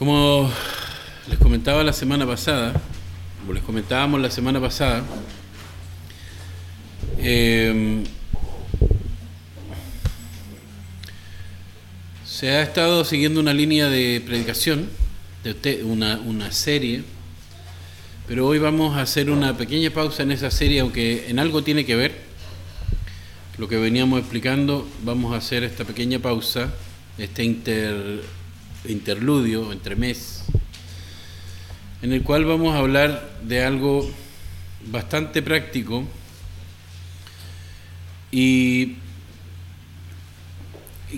Como les comentaba la semana pasada, como les comentábamos la semana pasada, eh, se ha estado siguiendo una línea de predicación, de una, una serie, pero hoy vamos a hacer una pequeña pausa en esa serie, aunque en algo tiene que ver lo que veníamos explicando, vamos a hacer esta pequeña pausa, este inter, interludio, entre mes, en el cual vamos a hablar de algo bastante práctico y,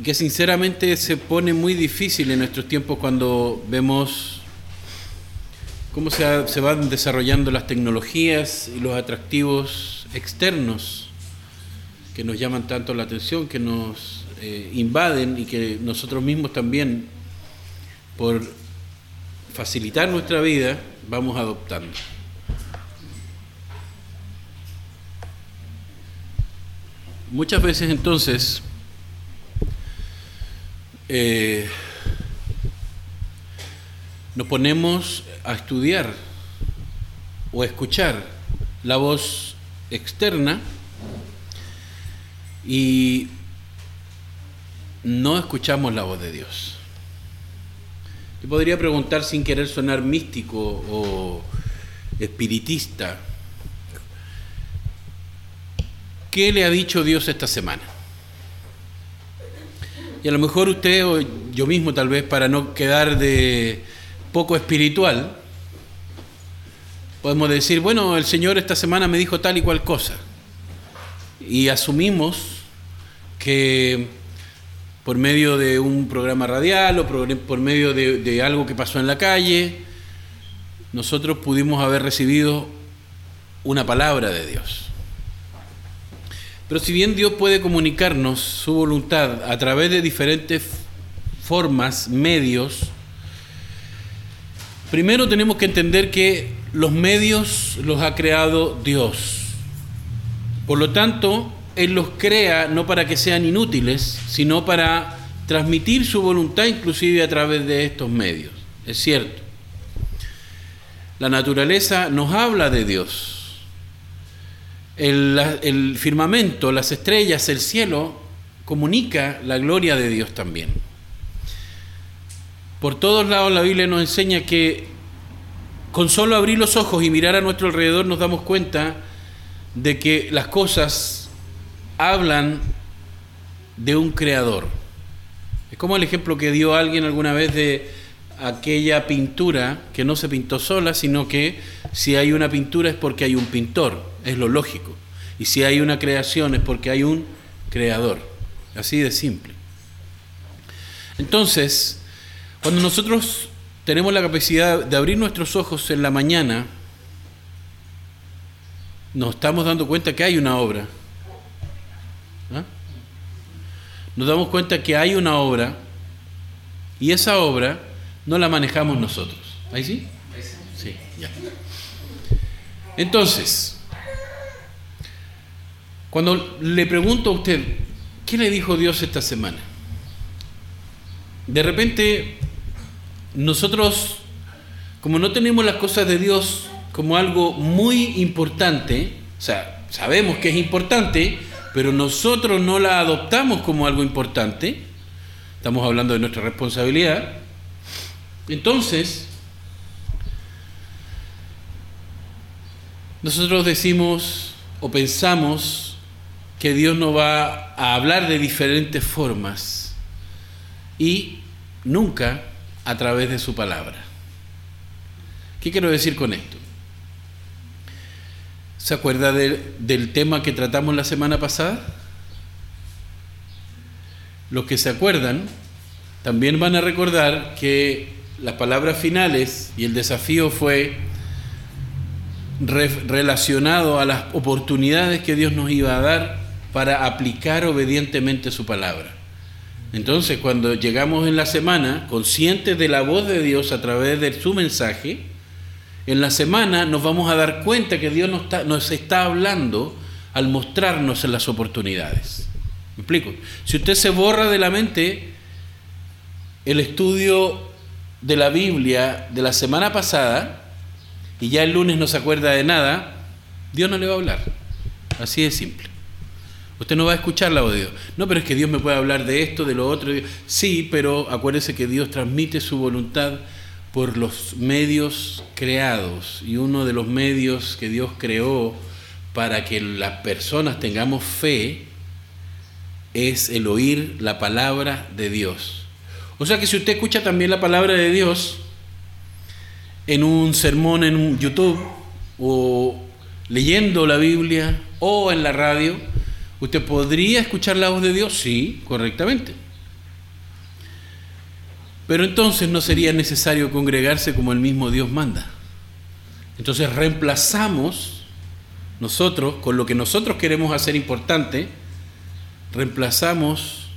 que sinceramente se pone muy difícil en nuestros tiempos cuando vemos cómo se, se van desarrollando las tecnologías y los atractivos externos que nos llaman tanto la atención, que nos eh, invaden y que nosotros mismos también, por facilitar nuestra vida, vamos adoptando. Muchas veces entonces eh, nos ponemos a estudiar o a escuchar la voz externa y no escuchamos la voz de Dios. Yo podría preguntar sin querer sonar místico o espiritista, ¿qué le ha dicho Dios esta semana? Y a lo mejor usted o yo mismo tal vez para no quedar de poco espiritual, podemos decir, bueno, el Señor esta semana me dijo tal y cual cosa. Y asumimos que por medio de un programa radial o por, medio de, algo que pasó en la calle, nosotros pudimos haber recibido una palabra de Dios. Pero si bien Dios puede comunicarnos su voluntad a través de diferentes formas, medios, primero tenemos que entender que los medios los ha creado Dios. Por lo tanto, él los crea no para que sean inútiles, sino para transmitir su voluntad inclusive a través de estos medios. Es cierto. La naturaleza nos habla de Dios. El, firmamento, las estrellas, el cielo, comunica la gloria de Dios también. Por todos lados la Biblia nos enseña que con solo abrir los ojos y mirar a nuestro alrededor nos damos cuenta de que las cosas hablan de un creador. Es como el ejemplo que dio alguien alguna vez de aquella pintura que no se pintó sola, sino que si hay una pintura es porque hay un pintor, es lo lógico. Y si hay una creación es porque hay un creador. Así de simple. Entonces, cuando nosotros tenemos la capacidad de abrir nuestros ojos en la mañana, nos estamos dando cuenta que hay una obra ¿Ah? Nos damos cuenta que hay una obra y esa obra no la manejamos nosotros. ¿Ahí sí? Sí, ya. Entonces, cuando le pregunto a usted, ¿qué le dijo Dios esta semana? De repente, nosotros, como no tenemos las cosas de Dios como algo muy importante, o sea, sabemos que es importante, pero nosotros no la adoptamos como algo importante, estamos hablando de nuestra responsabilidad, entonces nosotros decimos o pensamos que Dios nos va a hablar de diferentes formas y nunca a través de su palabra. ¿Qué quiero decir con esto? ¿Se acuerda del tema que tratamos la semana pasada? Los que se acuerdan también van a recordar que las palabras finales y el desafío fue relacionado a las oportunidades que Dios nos iba a dar para aplicar obedientemente su palabra. Entonces, cuando llegamos en la semana, conscientes de la voz de Dios a través de su mensaje, en la semana nos vamos a dar cuenta que Dios nos está, nos está hablando al mostrarnos en las oportunidades. ¿Me explico? Si usted se borra de la mente el estudio de la Biblia de la semana pasada y ya el lunes no se acuerda de nada, Dios no le va a hablar. Así de simple. Usted no va a escuchar la voz de Dios. No, pero es que Dios me puede hablar de esto, de lo otro. Sí, pero acuérdese que Dios transmite su voluntad por los medios creados. Y uno de los medios que Dios creó para que las personas tengamos fe es el oír la palabra de Dios. O sea que si usted escucha también la palabra de Dios en un sermón en YouTube o leyendo la Biblia o en la radio, ¿usted podría escuchar la voz de Dios? Sí, correctamente. Pero entonces no sería necesario congregarse como el mismo Dios manda. Entonces reemplazamos nosotros, con lo que nosotros queremos hacer importante, reemplazamos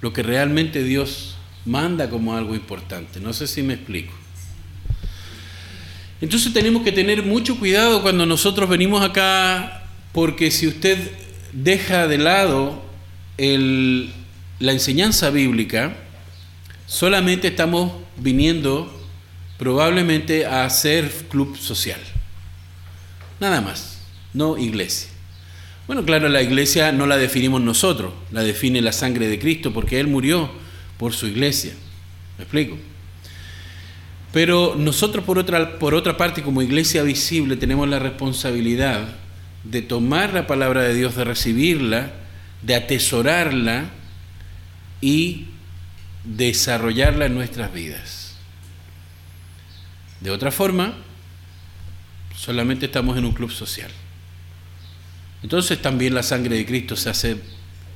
lo que realmente Dios manda como algo importante. No sé si me explico. Entonces tenemos que tener mucho cuidado cuando nosotros venimos acá, porque si usted deja de lado la enseñanza bíblica, solamente estamos viniendo probablemente a hacer club social. Nada más, no iglesia. Bueno, claro, la iglesia no la definimos nosotros, la define la sangre de Cristo porque Él murió por su iglesia. ¿Me explico? Pero nosotros por otra, por otra parte, como iglesia visible, tenemos la responsabilidad de tomar la palabra de Dios, de recibirla, de atesorarla y desarrollarla en nuestras vidas. De otra forma, solamente estamos en un club social. Entonces también la sangre de Cristo se hace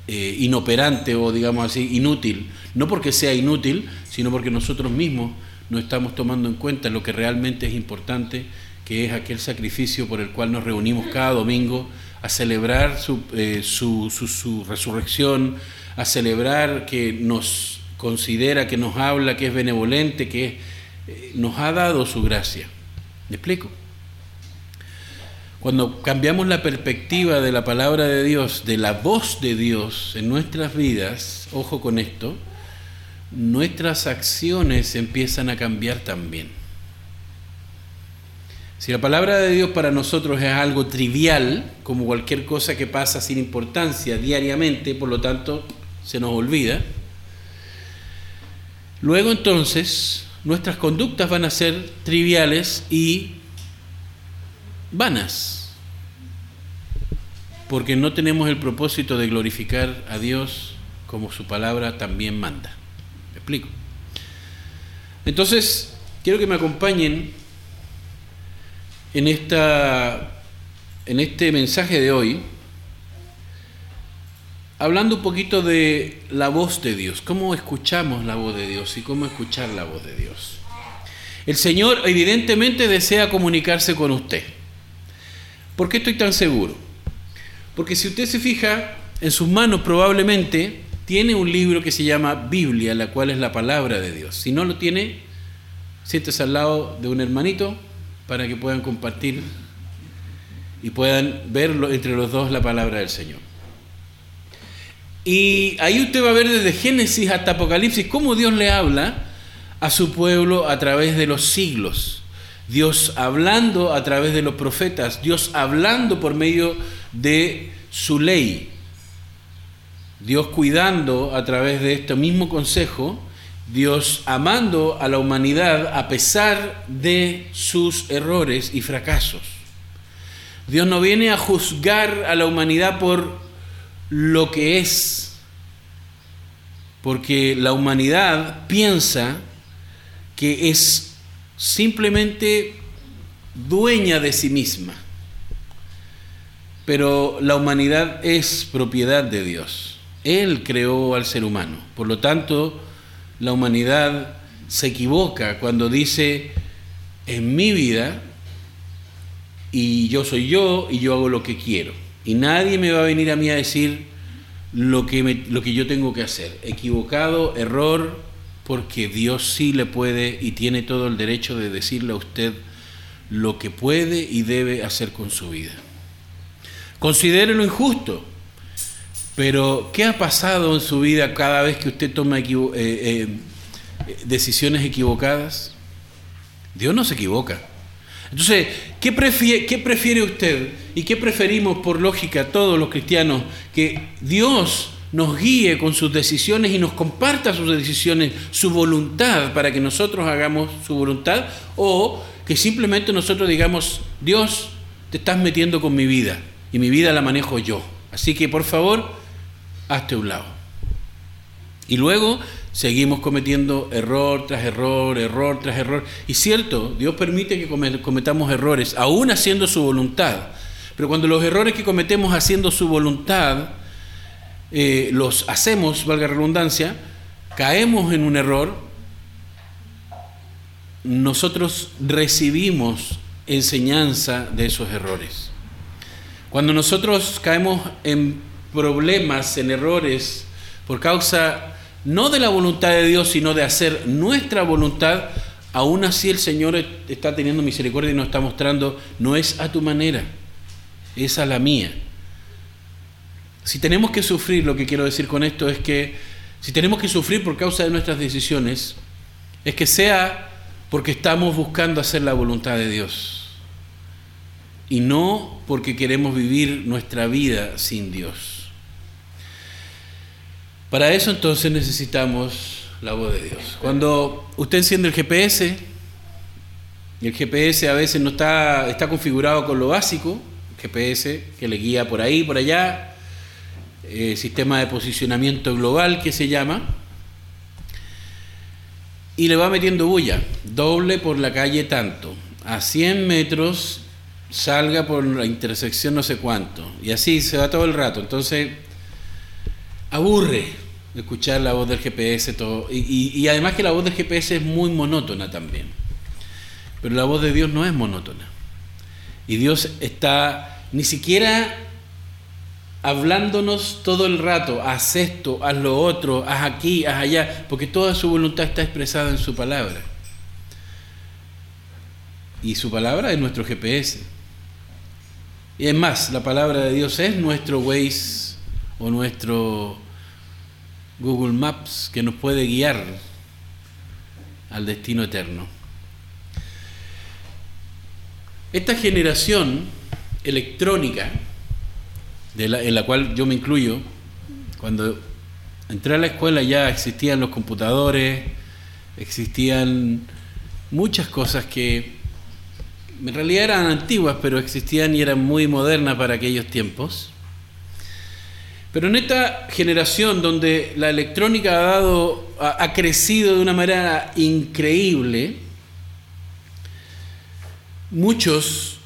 eh, inoperante o digamos así, inútil. No porque sea inútil, sino porque nosotros mismos no estamos tomando en cuenta lo que realmente es importante, que es aquel sacrificio por el cual nos reunimos cada domingo a celebrar su, eh, su, su resurrección, a celebrar que nos considera, que nos habla, que es benevolente, que eh, nos ha dado su gracia. ¿Me explico? Cuando cambiamos la perspectiva de la palabra de Dios, de la voz de Dios en nuestras vidas, ojo con esto, nuestras acciones empiezan a cambiar también. Si la palabra de Dios para nosotros es algo trivial, como cualquier cosa que pasa sin importancia diariamente, por lo tanto se nos olvida, luego entonces nuestras conductas van a ser triviales y vanas, porque no tenemos el propósito de glorificar a Dios como su palabra también manda. ¿Me explico? Entonces, quiero que me acompañen en, esta, en este mensaje de hoy, hablando un poquito de la voz de Dios, cómo escuchamos la voz de Dios y cómo escuchar la voz de Dios. El Señor evidentemente desea comunicarse con usted. ¿Por qué estoy tan seguro? Porque si usted se fija, en sus manos probablemente tiene un libro que se llama Biblia, la cual es la palabra de Dios. Si no lo tiene, siéntese al lado de un hermanito para que puedan compartir y puedan ver entre los dos la palabra del Señor. Y ahí usted va a ver desde Génesis hasta Apocalipsis cómo Dios le habla a su pueblo a través de los siglos. Dios hablando a través de los profetas, Dios hablando por medio de su ley, Dios cuidando a través de este mismo consejo, Dios amando a la humanidad a pesar de sus errores y fracasos. Dios no viene a juzgar a la humanidad por lo que es, porque la humanidad piensa que es simplemente dueña de sí misma. Pero la humanidad es propiedad de Dios. Él creó al ser humano. Por lo tanto, la humanidad se equivoca cuando dice, en mi vida, y yo soy yo, y yo hago lo que quiero. Y nadie me va a venir a mí a decir lo que, lo que yo tengo que hacer. Equivocado, error, porque Dios sí le puede y tiene todo el derecho de decirle a usted lo que puede y debe hacer con su vida. Considérelo injusto, pero ¿qué ha pasado en su vida cada vez que usted toma eh, eh, decisiones equivocadas? Dios no se equivoca. Entonces, ¿qué prefiere, ¿qué prefiere usted y qué preferimos por lógica todos los cristianos? Que Dios nos guíe con sus decisiones y nos comparta sus decisiones, su voluntad, para que nosotros hagamos su voluntad, o que simplemente nosotros digamos, Dios, te estás metiendo con mi vida y mi vida la manejo yo. Así que por favor, hazte un lado. Y luego seguimos cometiendo error tras error, error tras error. Y cierto, Dios permite que cometamos errores, aún haciendo su voluntad. Pero cuando los errores que cometemos haciendo su voluntad, eh, los hacemos, valga redundancia, caemos en un error, nosotros recibimos enseñanza de esos errores. Cuando nosotros caemos en problemas, en errores, por causa no de la voluntad de Dios, sino de hacer nuestra voluntad, aún así el Señor está teniendo misericordia y nos está mostrando, no es a tu manera, es a la mía. Si tenemos que sufrir, lo que quiero decir con esto es que si tenemos que sufrir por causa de nuestras decisiones, es que sea porque estamos buscando hacer la voluntad de Dios y no porque queremos vivir nuestra vida sin Dios. Para eso entonces necesitamos la voz de Dios. Cuando usted enciende el GPS, el GPS a veces no está, está configurado con lo básico, GPS que le guía por ahí, por allá, eh, sistema de posicionamiento global que se llama, y le va metiendo bulla, doble por la calle tanto, a 100 metros salga por la intersección no sé cuánto, y así se va todo el rato, entonces aburre escuchar la voz del GPS todo, y, además que la voz del GPS es muy monótona también, pero la voz de Dios no es monótona, y Dios está ni siquiera hablándonos todo el rato, haz esto, haz lo otro, haz aquí, haz allá, porque toda su voluntad está expresada en su palabra. Y su palabra es nuestro GPS. Y es más, la palabra de Dios es nuestro Waze o nuestro Google Maps que nos puede guiar al destino eterno. Esta generación electrónica, en la cual yo me incluyo, cuando entré a la escuela ya existían los computadores, existían muchas cosas que en realidad eran antiguas, pero existían y eran muy modernas para aquellos tiempos. Pero en esta generación donde la electrónica ha, dado, ha crecido de una manera increíble, muchos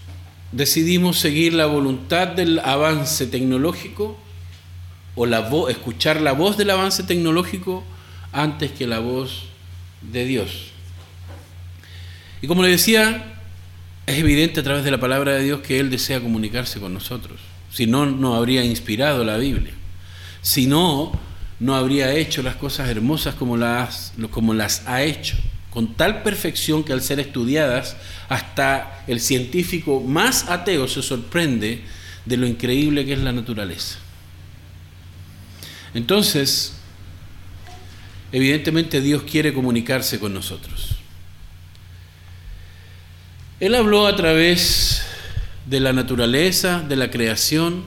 decidimos seguir la voluntad del avance tecnológico o la escuchar la voz del avance tecnológico antes que la voz de Dios. Y como le decía, es evidente a través de la palabra de Dios que Él desea comunicarse con nosotros. Si no, no habría inspirado la Biblia. Si no, no habría hecho las cosas hermosas como las, como las ha hecho con tal perfección que al ser estudiadas, hasta el científico más ateo se sorprende de lo increíble que es la naturaleza. Entonces, evidentemente Dios quiere comunicarse con nosotros. Él habló a través de la naturaleza, de la creación,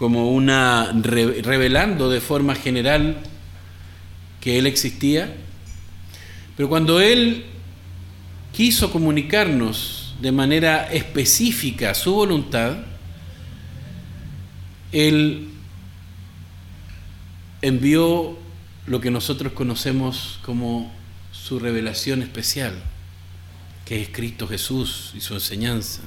como una revelando de forma general que Él existía, pero cuando Él quiso comunicarnos de manera específica su voluntad, Él envió lo que nosotros conocemos como su revelación especial, que es Cristo Jesús y su enseñanza.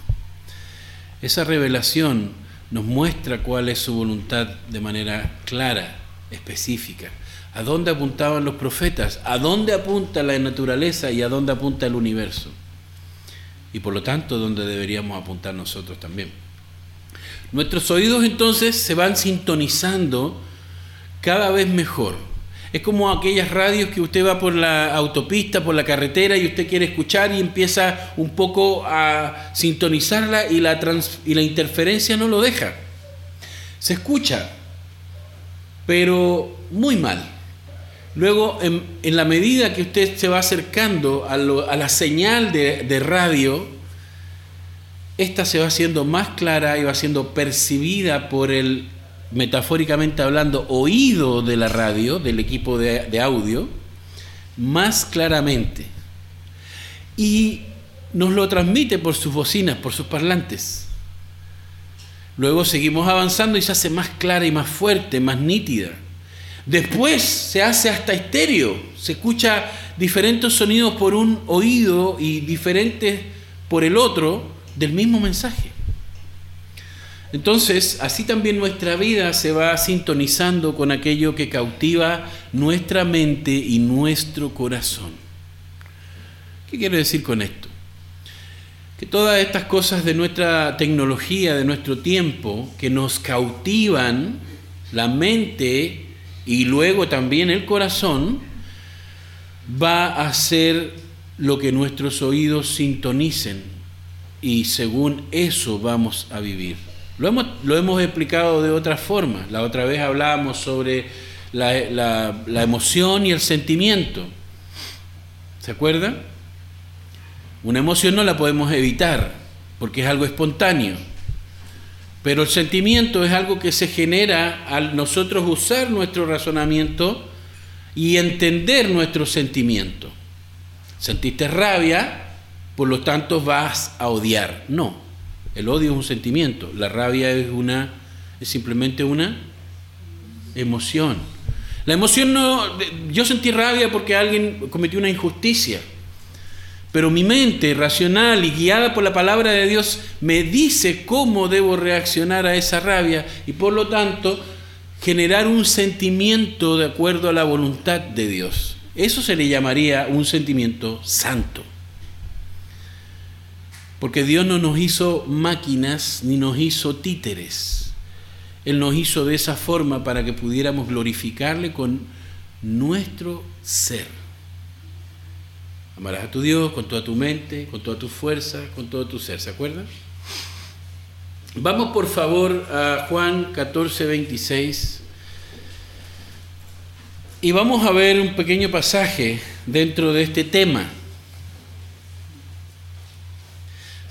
Esa revelación nos muestra cuál es su voluntad de manera clara, específica a dónde apuntaban los profetas, a dónde apunta la naturaleza y a dónde apunta el universo. Y por lo tanto, dónde deberíamos apuntar nosotros también. Nuestros oídos entonces se van sintonizando cada vez mejor. Es como aquellas radios que usted va por la autopista, por la carretera y usted quiere escuchar y empieza un poco a sintonizarla y la, y la interferencia no lo deja. Se escucha, pero muy mal Luego, en, la medida que usted se va acercando a, la señal de radio, esta se va haciendo más clara y va siendo percibida por el, metafóricamente hablando, oído de la radio, del equipo de, audio, más claramente. Y nos lo transmite por sus bocinas, por sus parlantes. Luego seguimos avanzando y se hace más clara y más fuerte, más nítida. Después se hace hasta estéreo, se escucha diferentes sonidos por un oído y diferentes por el otro del mismo mensaje. Entonces, así también nuestra vida se va sintonizando con aquello que cautiva nuestra mente y nuestro corazón. ¿Qué quiero decir con esto? Que todas estas cosas de nuestra tecnología, de nuestro tiempo, que nos cautivan la mente y luego también el corazón, va a ser lo que nuestros oídos sintonicen y según eso vamos a vivir. Lo hemos, lo hemos explicado de otra forma. La otra vez hablábamos sobre la, la emoción y el sentimiento. ¿Se acuerdan? Una emoción no la podemos evitar porque es algo espontáneo. Pero el sentimiento es algo que se genera al nosotros usar nuestro razonamiento y entender nuestro sentimiento. Sentiste rabia, por lo tanto vas a odiar. No, el odio es un sentimiento, la rabia es una es simplemente una emoción. La emoción no yo sentí rabia porque alguien cometió una injusticia. Pero mi mente racional y guiada por la palabra de Dios me dice cómo debo reaccionar a esa rabia y por lo tanto generar un sentimiento de acuerdo a la voluntad de Dios. Eso se le llamaría un sentimiento santo. Porque Dios no nos hizo máquinas ni nos hizo títeres. Él nos hizo de esa forma para que pudiéramos glorificarle con nuestro ser. Amarás a tu Dios con toda tu mente, con toda tu fuerza, con todo tu ser. ¿Se acuerdan? Vamos por favor a Juan 14, 26. Y vamos a ver un pequeño pasaje dentro de este tema.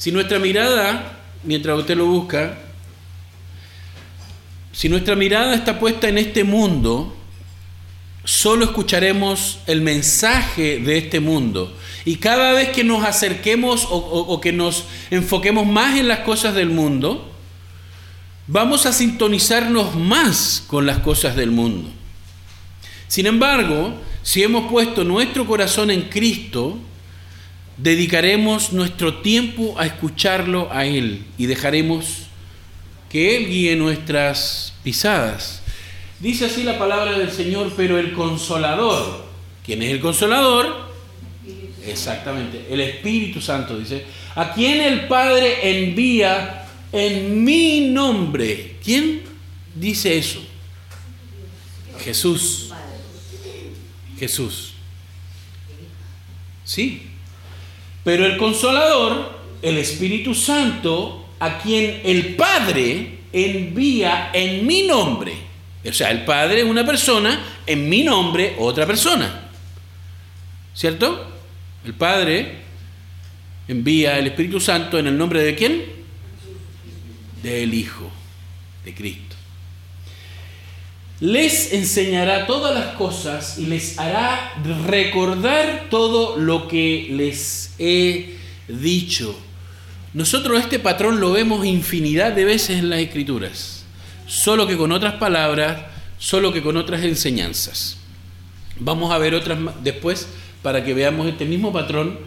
Si nuestra mirada, mientras usted lo busca, si nuestra mirada está puesta en este mundo, solo escucharemos el mensaje de este mundo. Y cada vez que nos acerquemos o, que nos enfoquemos más en las cosas del mundo, vamos a sintonizarnos más con las cosas del mundo. Sin embargo, si hemos puesto nuestro corazón en Cristo, dedicaremos nuestro tiempo a escucharlo a Él y dejaremos que Él guíe nuestras pisadas. Dice así la palabra del Señor, pero el consolador, ¿quién es el consolador? Exactamente, el Espíritu Santo dice, a quien el Padre envía en mi nombre. ¿Quién dice eso? Jesús. Jesús. Sí. Pero el consolador, el Espíritu Santo, a quien el Padre envía en mi nombre. O sea, el Padre es una persona, en mi nombre otra persona. ¿Cierto? El Padre envía el Espíritu Santo en el nombre de quién? Del Hijo, de Cristo. Les enseñará todas las cosas y les hará recordar todo lo que les he dicho. Nosotros este patrón lo vemos infinidad de veces en las Escrituras solo que con otras palabras, solo que con otras enseñanzas. Vamos a ver otras después para que veamos este mismo patrón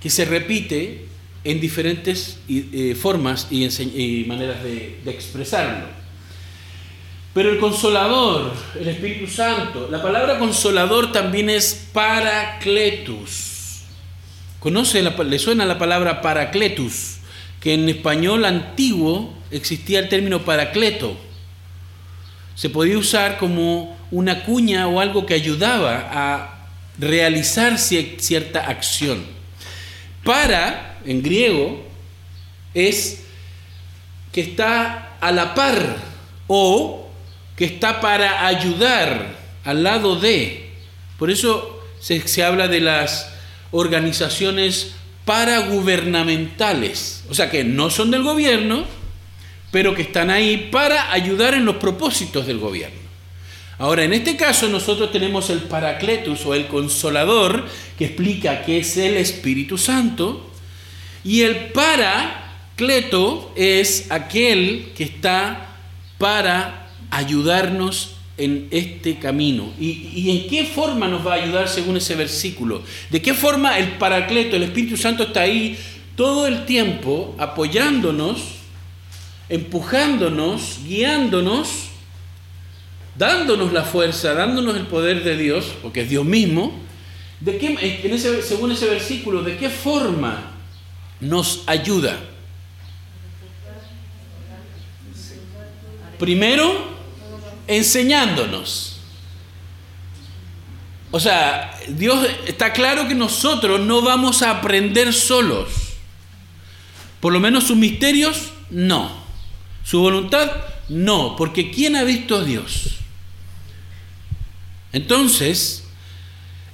que se repite en diferentes eh, formas y, maneras de, de expresarlo. Pero el consolador, el Espíritu Santo, la palabra consolador también es paracletus. ¿Conoce, le suena la palabra paracletus? Que en español antiguo existía el término paracleto se podía usar como una cuña o algo que ayudaba a realizar cierta acción. Para, en griego, es que está a la par o que está para ayudar al lado de. Por eso se, se habla de las organizaciones paragubernamentales, o sea que no son del gobierno, pero que están ahí para ayudar en los propósitos del gobierno. Ahora, en este caso nosotros tenemos el Paracletus o el Consolador, que explica que es el Espíritu Santo, y el Paracleto es aquel que está para ayudarnos en este camino. ¿Y, en qué forma nos va a ayudar según ese versículo? ¿De qué forma el Paracleto, el Espíritu Santo está ahí todo el tiempo apoyándonos, empujándonos, guiándonos, dándonos la fuerza, dándonos el poder de Dios, porque es Dios mismo? ¿De qué, en ese, según ese versículo, ¿de qué forma nos ayuda? Primero, enseñándonos. O sea, Dios está claro que nosotros no vamos a aprender solos. Por lo menos sus misterios, no. Su voluntad, no. Porque ¿quién ha visto a Dios? Entonces,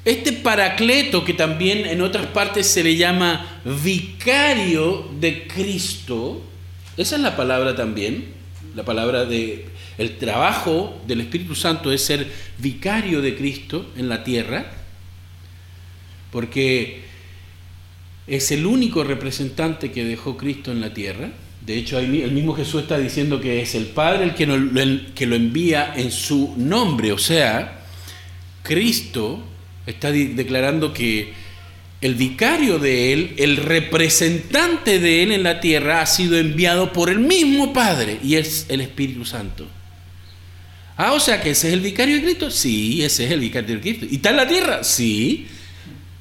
este paracleto, que también en otras partes se le llama vicario de Cristo, esa es la palabra también, la palabra de el trabajo del Espíritu Santo es ser vicario de Cristo en la tierra, porque es el único representante que dejó Cristo en la tierra. De hecho, el mismo Jesús está diciendo que es el Padre el que, que lo envía en su nombre. O sea, Cristo está declarando que el vicario de él, el representante de él en la tierra, ha sido enviado por el mismo Padre y es el Espíritu Santo. Ah, o sea que ese es el vicario de Cristo. Sí, ese es el vicario de Cristo. ¿Y está en la tierra? Sí.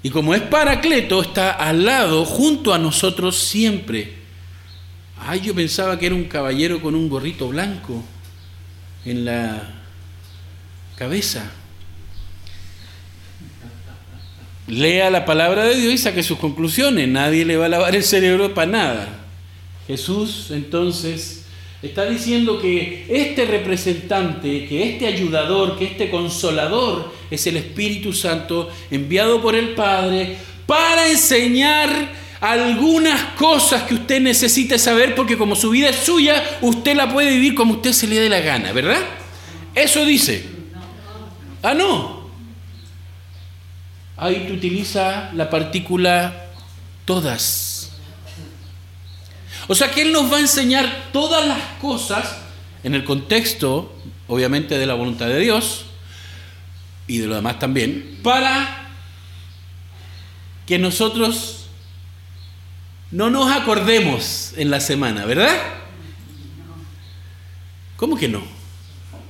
Y como es Paracleto, está al lado, junto a nosotros siempre. Ay, yo pensaba que era un caballero con un gorrito blanco en la cabeza. Lea la palabra de Dios y saque sus conclusiones. Nadie le va a lavar el cerebro para nada. Jesús entonces Está diciendo que este representante, que este ayudador, que este consolador es el Espíritu Santo enviado por el Padre para enseñar algunas cosas que usted necesite saber porque como su vida es suya, usted la puede vivir como usted se le dé la gana, ¿verdad? Eso dice. Ah, no. Ahí tú utiliza la partícula todas. O sea que Él nos va a enseñar todas las cosas en el contexto, obviamente, de la voluntad de Dios y de lo demás también, para que nosotros no nos acordemos en la semana, ¿verdad? ¿Cómo que no?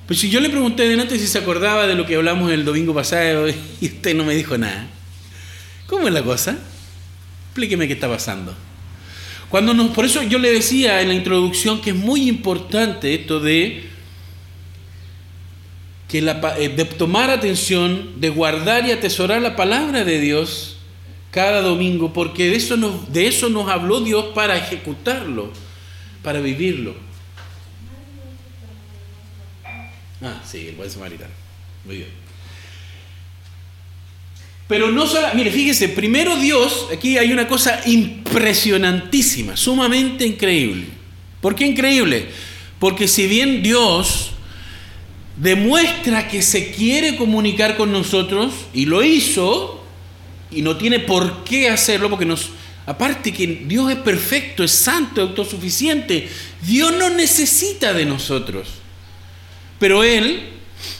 Pues si yo le pregunté de antes si se acordaba de lo que hablamos el domingo pasado y usted no me dijo nada. ¿Cómo es la cosa? Explíqueme qué está pasando. Cuando nos, por eso yo le decía en la introducción que es muy importante esto de, que la, eh, de tomar atención, de guardar y atesorar la palabra de Dios cada domingo, porque de eso de eso nos habló Dios para ejecutarlo, para vivirlo. Ah, sí, el buen samaritano. Muy bien. Pero no solo, mire, fíjese, primero Dios, aquí hay una cosa impresionantísima, sumamente increíble. ¿Por qué increíble? Porque si bien Dios demuestra que se quiere comunicar con nosotros, y lo hizo, y no tiene por qué hacerlo, porque nos, aparte que Dios es perfecto, es santo, autosuficiente, Dios no necesita de nosotros. Pero Él,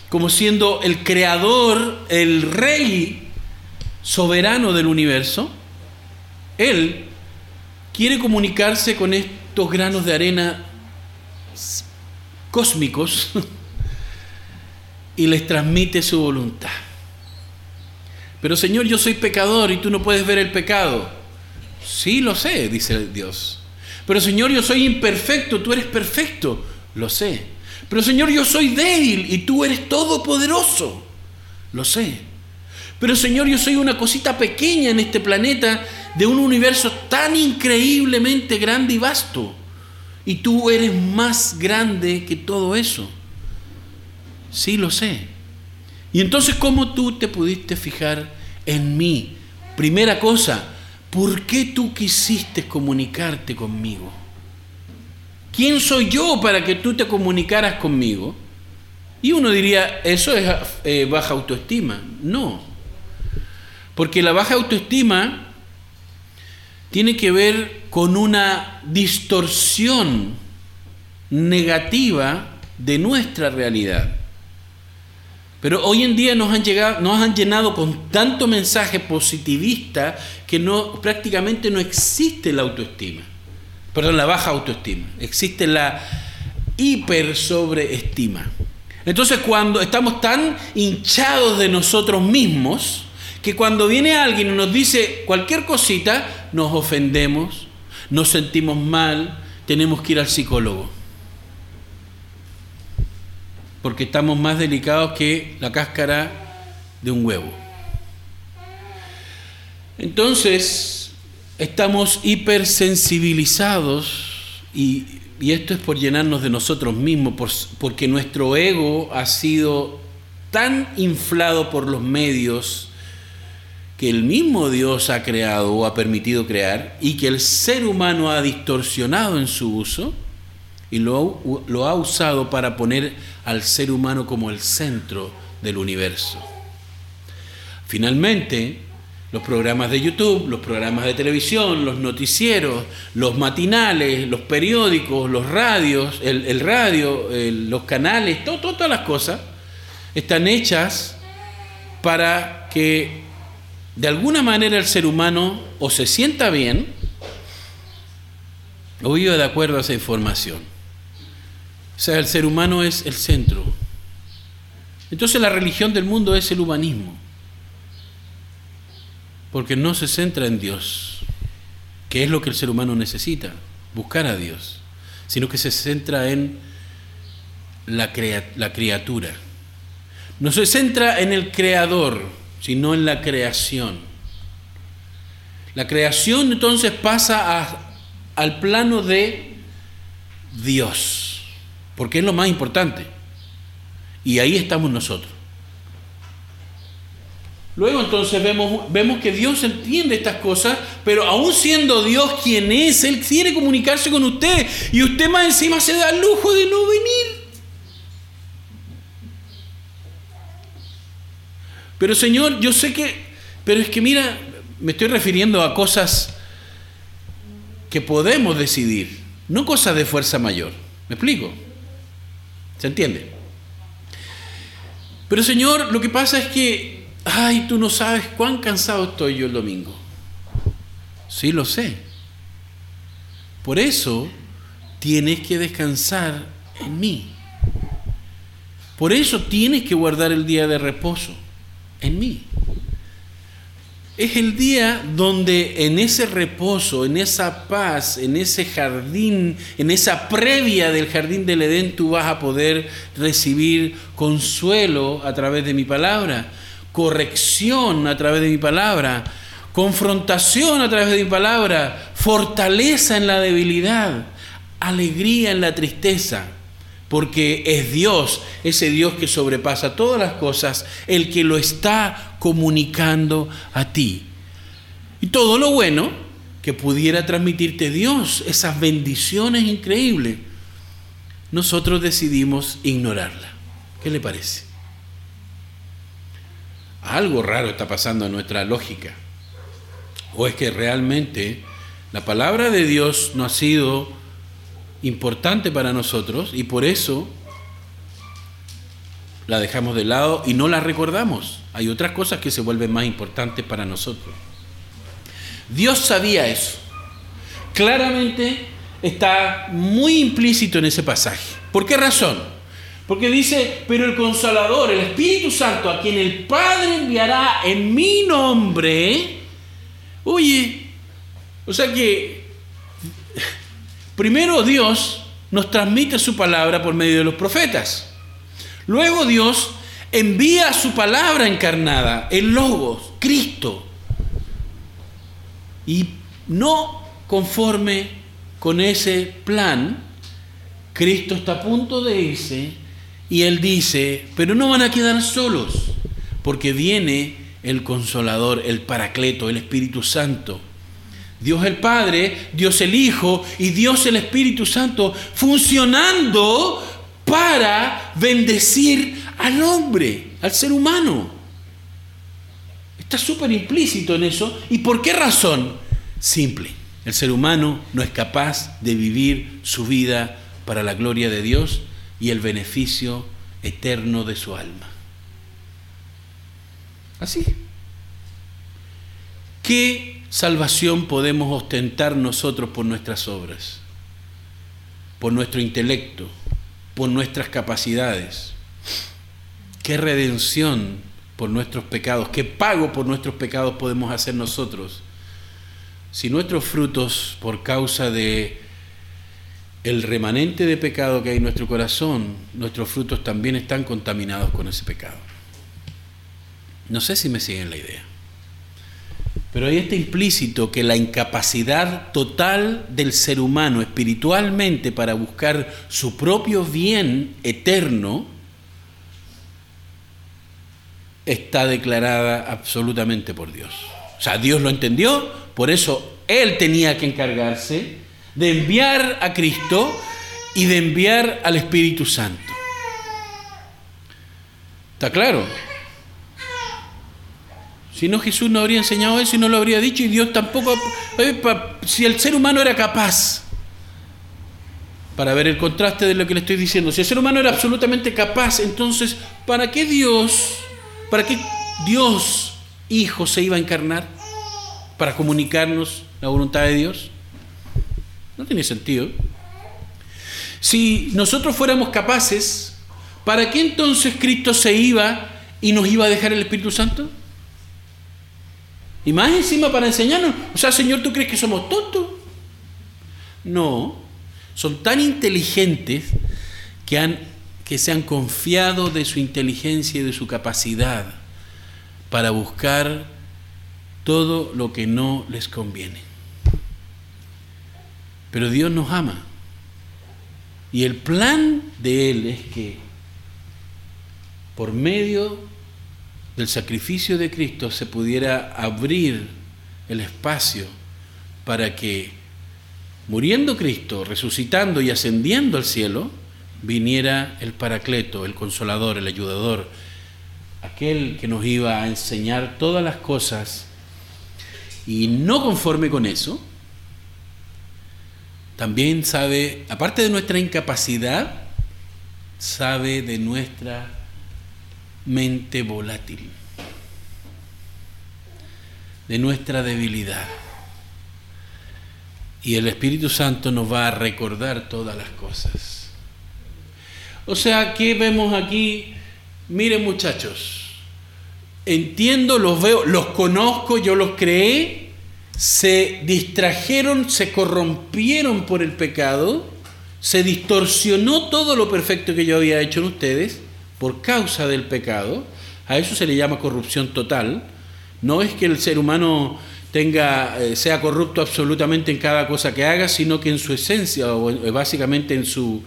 como siendo el creador, el rey soberano del universo, Él quiere comunicarse con estos granos de arena cósmicos y les transmite su voluntad. Pero Señor, yo soy pecador y tú no puedes ver el pecado. Sí, lo sé, dice Dios. Pero Señor, yo soy imperfecto, tú eres perfecto. Lo sé. Pero Señor, yo soy débil y tú eres todopoderoso. Lo sé. Pero Señor, yo soy una cosita pequeña en este planeta de un universo tan increíblemente grande y vasto. Y tú eres más grande que todo eso. Sí, lo sé. Y entonces, ¿cómo tú te pudiste fijar en mí? Primera cosa, ¿por qué tú quisiste comunicarte conmigo? ¿Quién soy yo para que tú te comunicaras conmigo? Y uno diría, eso es eh, baja autoestima. No. Porque la baja autoestima tiene que ver con una distorsión negativa de nuestra realidad. Pero hoy en día nos han, llegado, nos han llenado con tanto mensaje positivista que prácticamente no existe la autoestima. Perdón, la baja autoestima. Existe la hiper sobreestima. Entonces cuando estamos tan hinchados de nosotros mismos, que cuando viene alguien y nos dice cualquier cosita, nos ofendemos, nos sentimos mal, tenemos que ir al psicólogo. Porque estamos más delicados que la cáscara de un huevo. Entonces, estamos hipersensibilizados y y esto es por llenarnos de nosotros mismos, porque nuestro ego ha sido tan inflado por los medios que el mismo Dios ha creado o ha permitido crear y que el ser humano ha distorsionado en su uso y lo ha usado para poner al ser humano como el centro del universo. Finalmente, los programas de YouTube, los programas de televisión, los noticieros, los matinales, los periódicos, los radios, el, radio, los canales, todas las cosas están hechas para que de alguna manera el ser humano o se sienta bien o viva de acuerdo a esa información. O sea, el ser humano es el centro. Entonces la religión del mundo es el humanismo porque no se centra en Dios, que es lo que el ser humano necesita, buscar a Dios, sino que se centra en la, la criatura. No se centra en el creador, sino en la creación. La creación entonces pasa al plano de Dios, porque es lo más importante. Y ahí estamos nosotros. Luego entonces vemos, vemos que Dios entiende estas cosas, pero aún siendo Dios quien es, Él quiere comunicarse con usted y usted más encima se da el lujo de no venir. Pero Señor, yo sé que, pero es que mira, me estoy refiriendo a cosas que podemos decidir, no cosas de fuerza mayor. ¿Me explico? ¿Se entiende? Pero Señor, lo que pasa es que ay, tú no sabes cuán cansado estoy yo el domingo. Sí, lo sé. Por eso tienes que descansar en mí. Por eso tienes que guardar el día de reposo en mí. Es el día donde en ese reposo, en esa paz, en ese jardín, en esa previa del jardín del Edén, tú vas a poder recibir consuelo a través de mi palabra corrección a través de mi palabra, confrontación a través de mi palabra, fortaleza en la debilidad, alegría en la tristeza, porque es Dios, ese Dios que sobrepasa todas las cosas, el que lo está comunicando a ti. Y todo lo bueno que pudiera transmitirte Dios, esas bendiciones increíbles, nosotros decidimos ignorarla. ¿Qué le parece? Algo raro está pasando en nuestra lógica. O es que realmente la palabra de Dios no ha sido importante para nosotros y por eso la dejamos de lado y no la recordamos. Hay otras cosas que se vuelven más importantes para nosotros. Dios sabía eso. Claramente está muy implícito en ese pasaje. ¿Por qué razón? Porque dice, pero el consolador, el Espíritu Santo, a quien el Padre enviará en mi nombre, oye, o sea que primero Dios nos transmite su palabra por medio de los profetas. Luego Dios envía su palabra encarnada, el Logos, Cristo. Y no conforme con ese plan, Cristo está a punto de irse y él dice, pero no van a quedar solos. porque viene el consolador, el paracleto, el Espíritu Santo. Dios el Padre, Dios el Hijo y Dios el Espíritu Santo funcionando para bendecir al hombre, al ser humano. Está súper implícito en eso. ¿Y por qué razón? Simple. El ser humano no es capaz de vivir su vida para la gloria de Dios y el beneficio eterno de su alma. Así. ¿Qué salvación podemos ostentar nosotros por nuestras obras? Por nuestro intelecto, por nuestras capacidades. ¿Qué redención por nuestros pecados? ¿Qué pago por nuestros pecados podemos hacer nosotros? Si nuestros frutos, por causa de el remanente de pecado que hay en nuestro corazón, nuestros frutos también están contaminados con ese pecado. No sé si me siguen la idea. Pero ahí está implícito que la incapacidad total del ser humano espiritualmente para buscar su propio bien eterno está declarada absolutamente por Dios. O sea, Dios lo entendió, por eso Él tenía que encargarse de enviar a Cristo y de enviar al Espíritu Santo. ¿Está claro? Si no, Jesús no habría enseñado eso y no lo habría dicho y Dios tampoco... Si el ser humano era capaz, para ver el contraste de lo que le estoy diciendo, si el ser humano era absolutamente capaz, entonces, ¿para qué Dios, para qué Dios Hijo se iba a encarnar? ¿Para comunicarnos la voluntad de Dios? No tiene sentido. Si nosotros fuéramos capaces, ¿para qué entonces Cristo se iba y nos iba a dejar el Espíritu Santo? Y más encima para enseñarnos. O sea, Señor, ¿tú crees que somos tontos? No, son tan inteligentes que, han, que se han confiado de su inteligencia y de su capacidad para buscar todo lo que no les conviene. Pero Dios nos ama. Y el plan de Él es que por medio del sacrificio de Cristo se pudiera abrir el espacio para que, muriendo Cristo, resucitando y ascendiendo al cielo, viniera el Paracleto, el Consolador, el Ayudador, aquel que nos iba a enseñar todas las cosas y no conforme con eso, también sabe, aparte de nuestra incapacidad, sabe de nuestra mente volátil, de nuestra debilidad. Y el Espíritu Santo nos va a recordar todas las cosas. O sea, ¿qué vemos aquí? Miren muchachos, entiendo, los veo, los conozco, yo los creé, se distrajeron, se corrompieron por el pecado, se distorsionó todo lo perfecto que yo había hecho en ustedes por causa del pecado, a eso se le llama corrupción total. No es que el ser humano tenga, eh, sea corrupto absolutamente en cada cosa que haga, sino que en su esencia, o básicamente en su,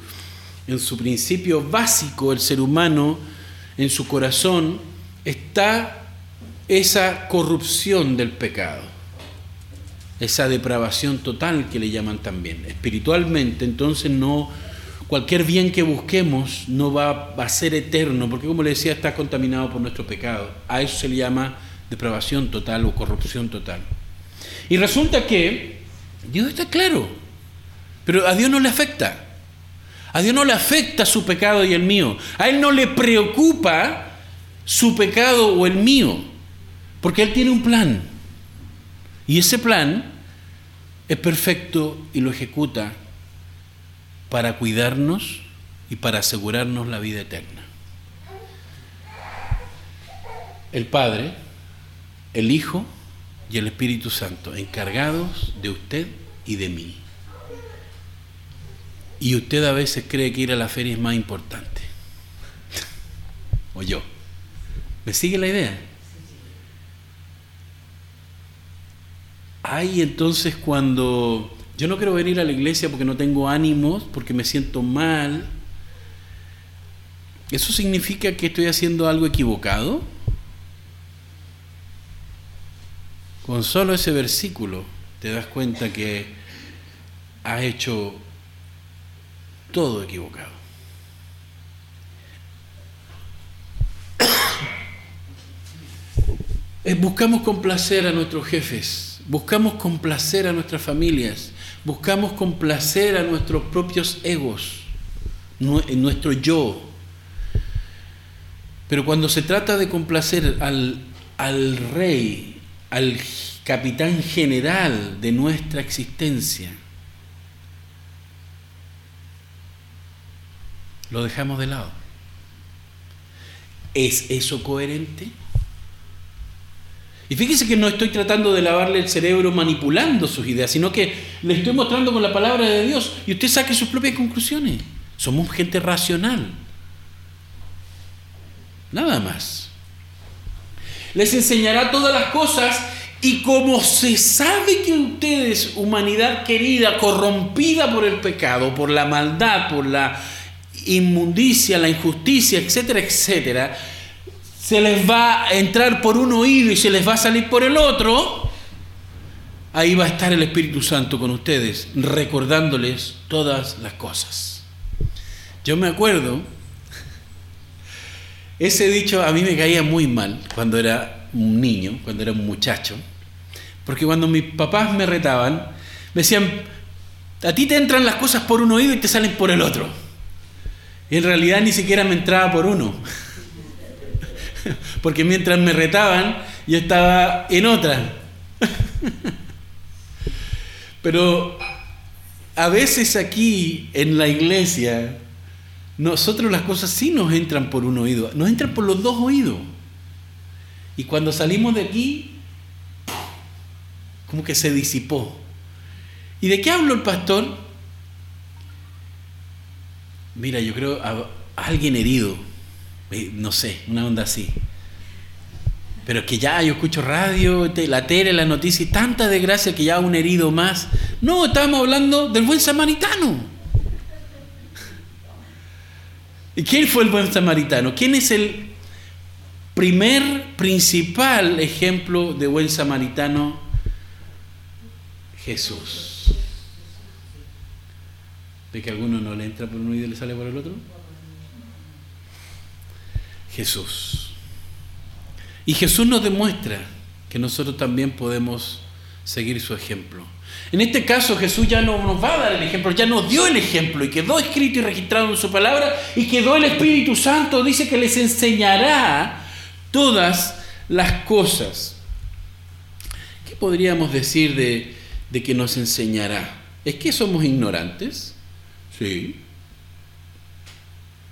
en su principio básico, el ser humano, en su corazón, está esa corrupción del pecado, esa depravación total que le llaman también. Espiritualmente, entonces no cualquier bien que busquemos no va, a ser eterno, porque como le decía, está contaminado por nuestro pecado. A eso se le llama depravación total o corrupción total. Y resulta que Dios está claro, pero a Dios no le afecta. A Dios no le afecta su pecado y el mío. A Él no le preocupa su pecado o el mío, porque Él tiene un plan. Y ese plan es perfecto y lo ejecuta para cuidarnos y para asegurarnos la vida eterna. El Padre, el Hijo y el Espíritu Santo, encargados de usted y de mí. Y usted a veces cree que ir a la feria es más importante. o yo. ¿Me sigue la idea? Hay entonces cuando yo no quiero venir a la iglesia porque no tengo ánimos, porque me siento mal. ¿Eso significa que estoy haciendo algo equivocado? con solo ese versículo te das cuenta que has hecho todo equivocado. Eh, buscamos complacer a nuestros jefes, buscamos complacer a nuestras familias, buscamos complacer a nuestros propios egos, nuestro yo. Pero cuando se trata de complacer al, al rey, al capitán general de nuestra existencia, lo dejamos de lado. ¿Es eso coherente? Y fíjese que no estoy tratando de lavarle el cerebro manipulando sus ideas, sino que le estoy mostrando con la palabra de Dios y usted saque sus propias conclusiones. Somos gente racional. Nada más. Les enseñará todas las cosas y como se sabe que ustedes, humanidad querida, corrompida por el pecado, por la maldad, por la inmundicia, la injusticia, etcétera, etcétera, se les va a entrar por un oído y se les va a salir por el otro, ahí va a estar el Espíritu Santo con ustedes, recordándoles todas las cosas. Yo me acuerdo, ese dicho a mí me caía muy mal cuando era un niño, cuando era un muchacho, porque cuando mis papás me retaban, me decían, a ti te entran las cosas por un oído y te salen por el otro. Y en realidad ni siquiera me entraba por uno. porque mientras me retaban, yo estaba en otra. Pero a veces aquí en la iglesia, nosotros las cosas sí nos entran por un oído, nos entran por los dos oídos. Y cuando salimos de aquí, como que se disipó. ¿Y de qué habló el pastor? Mira, yo creo a alguien herido no sé, una onda así. Pero que ya yo escucho radio, la tele, la noticia y tanta desgracia que ya un herido más. No, estábamos hablando del buen samaritano. ¿Y quién fue el buen samaritano? ¿Quién es el primer principal ejemplo de buen samaritano? Jesús. ¿De que alguno no le entra por uno y le sale por el otro? Jesús. Y Jesús nos demuestra que nosotros también podemos seguir su ejemplo. En este caso Jesús ya no nos va a dar el ejemplo, ya nos dio el ejemplo y quedó escrito y registrado en su palabra y quedó el Espíritu Santo, dice que les enseñará todas las cosas. ¿Qué podríamos decir de, de que nos enseñará? ¿Es que somos ignorantes? Sí.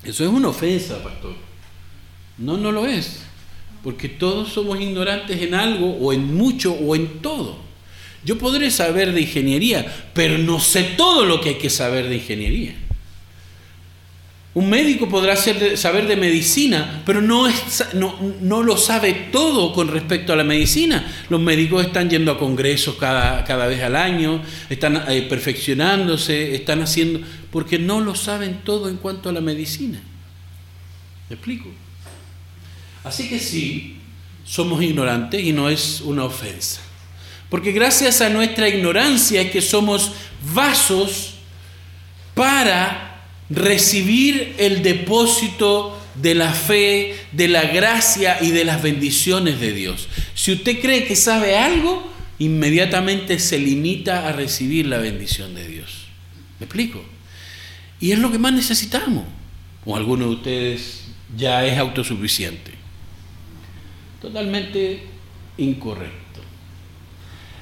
Eso es una ofensa, pastor. No, no lo es. Porque todos somos ignorantes en algo, o en mucho, o en todo. Yo podré saber de ingeniería, pero no sé todo lo que hay que saber de ingeniería. Un médico podrá saber de medicina, pero no, no, lo sabe todo con respecto a la medicina. Los médicos están yendo a congresos cada, cada vez al año, están eh, perfeccionándose, están haciendo, porque no lo saben todo en cuanto a la medicina. ¿Me explico? Así que sí, somos ignorantes y no es una ofensa. Porque gracias a nuestra ignorancia es que somos vasos para recibir el depósito de la fe, de la gracia y de las bendiciones de Dios. Si usted cree que sabe algo, inmediatamente se limita a recibir la bendición de Dios. ¿Me explico? Y es lo que más necesitamos. O alguno de ustedes ya es autosuficiente. Totalmente incorrecto.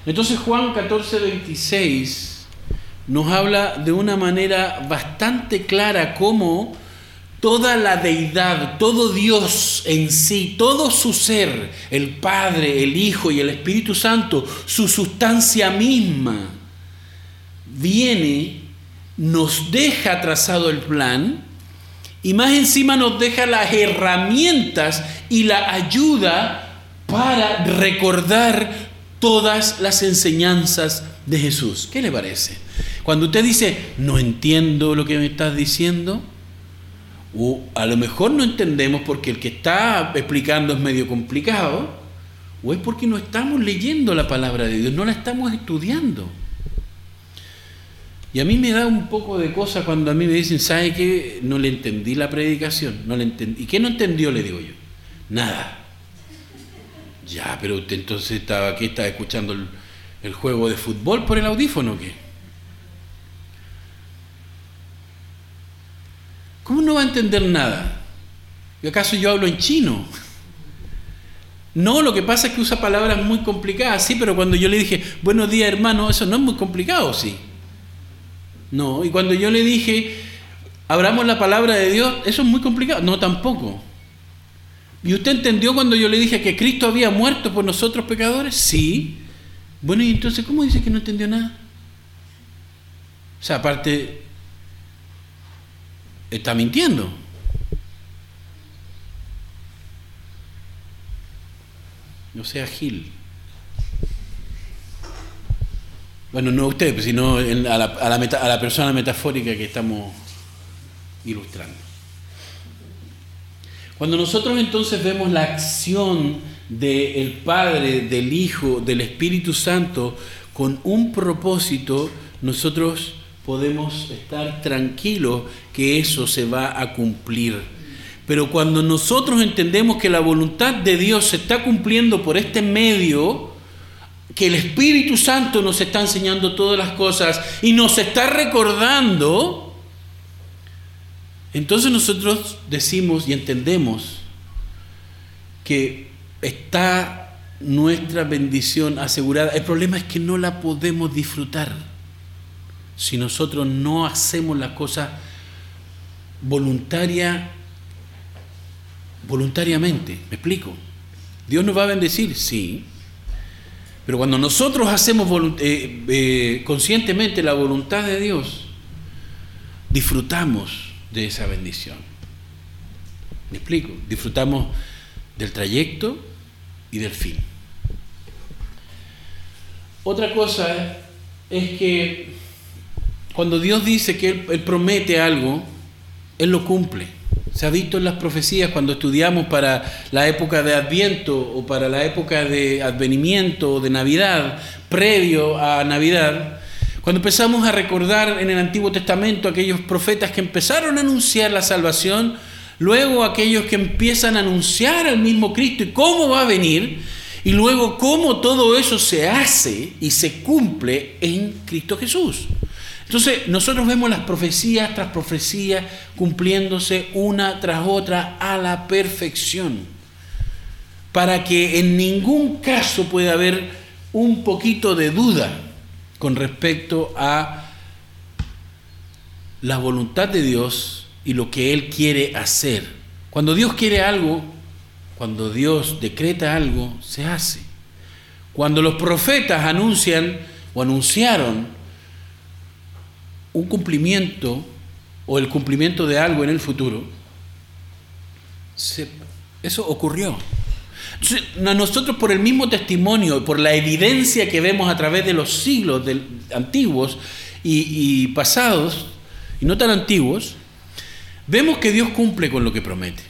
Entonces Juan 14, 26 nos habla de una manera bastante clara cómo toda la deidad, todo Dios en sí, todo su ser, el Padre, el Hijo y el Espíritu Santo, su sustancia misma, viene, nos deja trazado el plan y más encima nos deja las herramientas y la ayuda para recordar todas las enseñanzas de Jesús. ¿Qué le parece? Cuando usted dice, no entiendo lo que me estás diciendo, o a lo mejor no entendemos porque el que está explicando es medio complicado, o es porque no estamos leyendo la palabra de Dios, no la estamos estudiando. Y a mí me da un poco de cosa cuando a mí me dicen, ¿sabe qué? No le entendí la predicación, no le entendí. ¿Y qué no entendió? Le digo yo. Nada. Ya, pero usted entonces estaba aquí, estaba escuchando el, juego de fútbol por el audífono, ¿qué? ¿Cómo no va a entender nada? ¿Y acaso yo hablo en chino? No, lo que pasa es que usa palabras muy complicadas, sí, pero cuando yo le dije, buenos días hermano, eso no es muy complicado, sí. No, y cuando yo le dije, abramos la palabra de Dios, eso es muy complicado, no tampoco. ¿Y usted entendió cuando yo le dije que Cristo había muerto por nosotros pecadores? Sí. Bueno, y entonces, ¿cómo dice que no entendió nada? O sea, aparte, está mintiendo. No sea Gil. Bueno, no usted, sino a, la, a, la a la persona metafórica que estamos ilustrando. Cuando nosotros entonces vemos la acción del Padre, del Hijo, del Espíritu Santo con un propósito, nosotros podemos estar tranquilos que eso se va a cumplir. Pero cuando nosotros entendemos que la voluntad de Dios se está cumpliendo por este medio, que el Espíritu Santo nos está enseñando todas las cosas y nos está recordando, entonces nosotros decimos y entendemos que está nuestra bendición asegurada. El problema es que no la podemos disfrutar si nosotros no hacemos las cosas voluntaria, voluntariamente. ¿Me explico? Dios nos va a bendecir, sí. Pero cuando nosotros hacemos eh, eh, conscientemente la voluntad de Dios, disfrutamos de esa bendición. ¿Me explico? Disfrutamos del trayecto y del fin. Otra cosa es que cuando Dios dice que Él, promete algo, Él lo cumple. Se ha visto en las profecías cuando estudiamos para la época de Adviento o para la época de advenimiento o de Navidad, previo a Navidad, cuando empezamos a recordar en el Antiguo Testamento aquellos profetas que empezaron a anunciar la salvación, luego aquellos que empiezan a anunciar al mismo Cristo y cómo va a venir, y luego cómo todo eso se hace y se cumple en Cristo Jesús. Entonces nosotros vemos las profecías tras profecías cumpliéndose una tras otra a la perfección, para que en ningún caso pueda haber un poquito de duda con respecto a la voluntad de Dios y lo que Él quiere hacer. Cuando Dios quiere algo, cuando Dios decreta algo, se hace. Cuando los profetas anuncian o anunciaron un cumplimiento o el cumplimiento de algo en el futuro, eso ocurrió. Entonces, nosotros por el mismo testimonio, por la evidencia que vemos a través de los siglos antiguos y, pasados, y no tan antiguos, vemos que Dios cumple con lo que promete.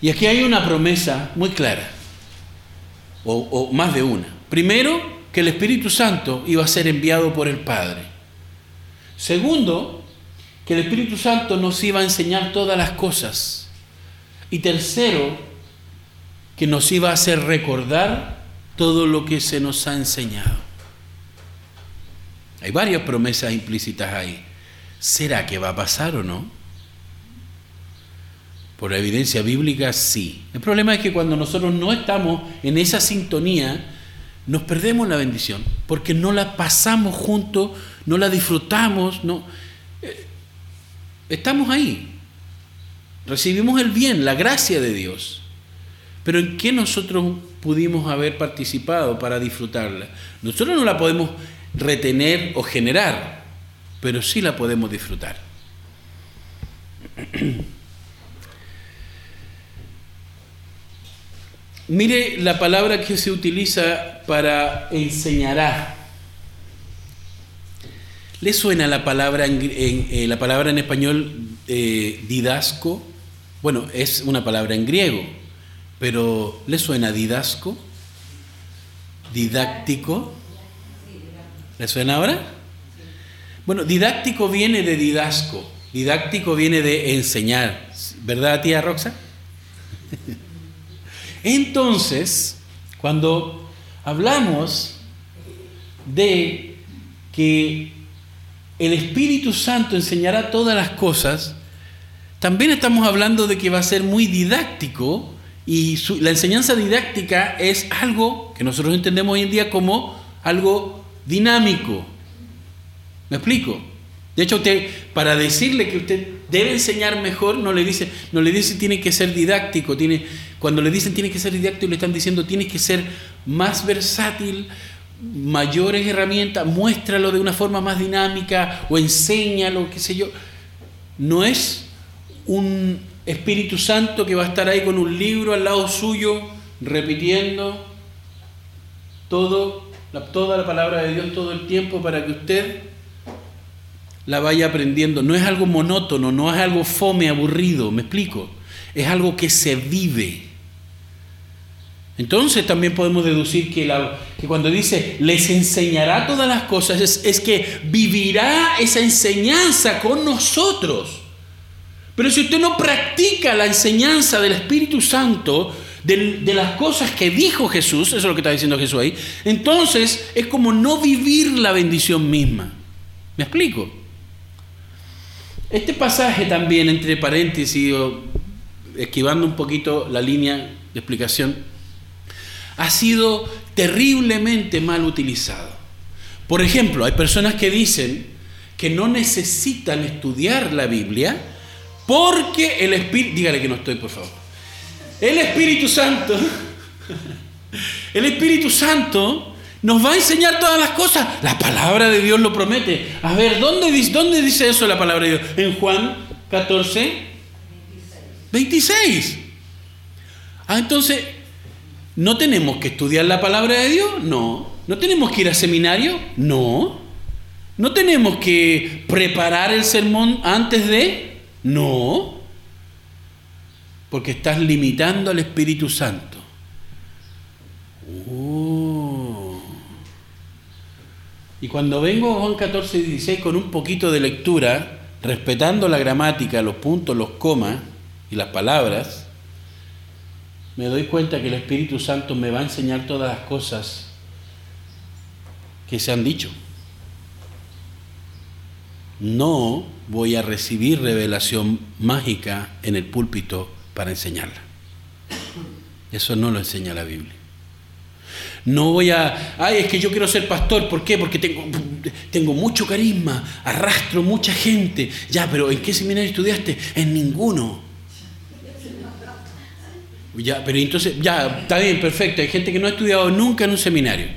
Y aquí hay una promesa muy clara, o, más de una. Primero, que el Espíritu Santo iba a ser enviado por el Padre. Segundo, que el Espíritu Santo nos iba a enseñar todas las cosas. Y tercero, que nos iba a hacer recordar todo lo que se nos ha enseñado. Hay varias promesas implícitas ahí. ¿Será que va a pasar o no? Por la evidencia bíblica, sí. El problema es que cuando nosotros no estamos en esa sintonía, nos perdemos la bendición, porque no la pasamos juntos no la disfrutamos, no. Eh, estamos ahí. Recibimos el bien, la gracia de Dios. Pero ¿en qué nosotros pudimos haber participado para disfrutarla? Nosotros no la podemos retener o generar, pero sí la podemos disfrutar. Mire la palabra que se utiliza para enseñará. ¿Le suena la palabra en, eh, la palabra en español eh, didasco? Bueno, es una palabra en griego, pero ¿le suena didasco? Didáctico. ¿Le suena ahora? Bueno, didáctico viene de didasco. Didáctico viene de enseñar. ¿Verdad, tía Roxa? Entonces, cuando hablamos de que el Espíritu Santo enseñará todas las cosas, también estamos hablando de que va a ser muy didáctico y la enseñanza didáctica es algo que nosotros entendemos hoy en día como algo dinámico. ¿Me explico? De hecho, usted, para decirle que usted debe enseñar mejor, no le dice, no le dice tiene que ser didáctico, tiene, cuando le dicen tiene que ser didáctico, le están diciendo tiene que ser más versátil, mayores herramientas, muéstralo de una forma más dinámica o enséñalo, qué sé yo. No es un Espíritu Santo que va a estar ahí con un libro al lado suyo, repitiendo todo, toda la palabra de Dios todo el tiempo para que usted la vaya aprendiendo. No es algo monótono, no es algo fome, aburrido, me explico. Es algo que se vive. Entonces también podemos deducir que, cuando dice les enseñará todas las cosas, es, que vivirá esa enseñanza con nosotros. Pero si usted no practica la enseñanza del Espíritu Santo, de, de, las cosas que dijo Jesús, eso es lo que está diciendo Jesús ahí, entonces es como no vivir la bendición misma. ¿Me explico? Este pasaje también, entre paréntesis, esquivando un poquito la línea de explicación, ha sido terriblemente mal utilizado. Por ejemplo, hay personas que dicen que no necesitan estudiar la Biblia porque el Espíritu, dígale que no estoy, por favor, el Espíritu Santo, el Espíritu Santo nos va a enseñar todas las cosas. La palabra de Dios lo promete. A ver, ¿dónde dónde dice eso la palabra de Dios? En Juan 14, 26. Ah, entonces, ¿no tenemos que estudiar la palabra de Dios? No. ¿No tenemos que ir a seminario? No. ¿No tenemos que preparar el sermón antes de? No. Porque estás limitando al Espíritu Santo. Y cuando vengo a Juan 14 y 16 con un poquito de lectura, respetando la gramática, los puntos, los comas y las palabras, me doy cuenta que el Espíritu Santo me va a enseñar todas las cosas que se han dicho. No voy a recibir revelación mágica en el púlpito para enseñarla. Eso no lo enseña la Biblia. No voy a, ay, es que yo quiero ser pastor, ¿por qué? Porque tengo, tengo mucho carisma, arrastro mucha gente. Ya, pero ¿en qué seminario estudiaste? En ninguno. Ya, pero entonces, ya, está bien, perfecto. Hay gente que no ha estudiado nunca en un seminario.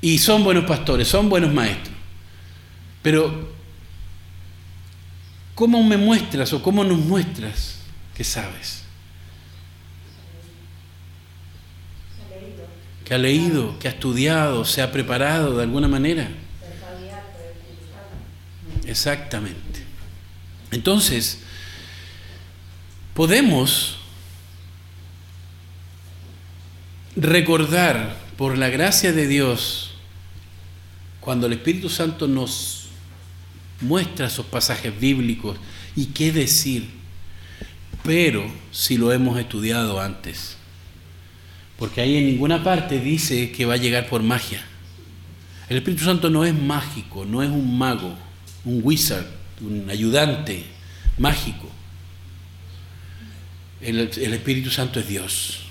Y son buenos pastores, son buenos maestros. Pero, ¿cómo me muestras o cómo nos muestras que sabes? que ha leído, que ha estudiado, se ha preparado de alguna manera. Exactamente. Entonces, podemos recordar por la gracia de Dios, cuando el Espíritu Santo nos muestra esos pasajes bíblicos y qué decir, pero si lo hemos estudiado antes. Porque ahí en ninguna parte dice que va a llegar por magia. El Espíritu Santo no es mágico, no es un mago, un wizard, un ayudante mágico. El, Espíritu Santo es Dios.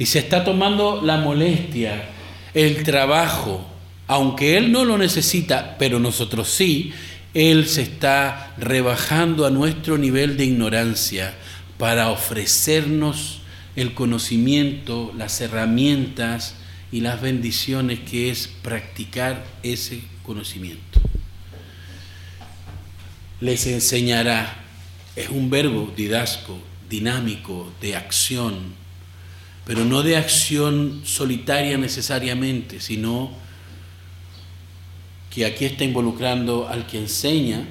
Y se está tomando la molestia, el trabajo, aunque Él no lo necesita, pero nosotros sí, Él se está rebajando a nuestro nivel de ignorancia para ofrecernos el conocimiento, las herramientas y las bendiciones que es practicar ese conocimiento. Les enseñará, es un verbo didasco, dinámico, de acción, pero no de acción solitaria necesariamente, sino que aquí está involucrando al que enseña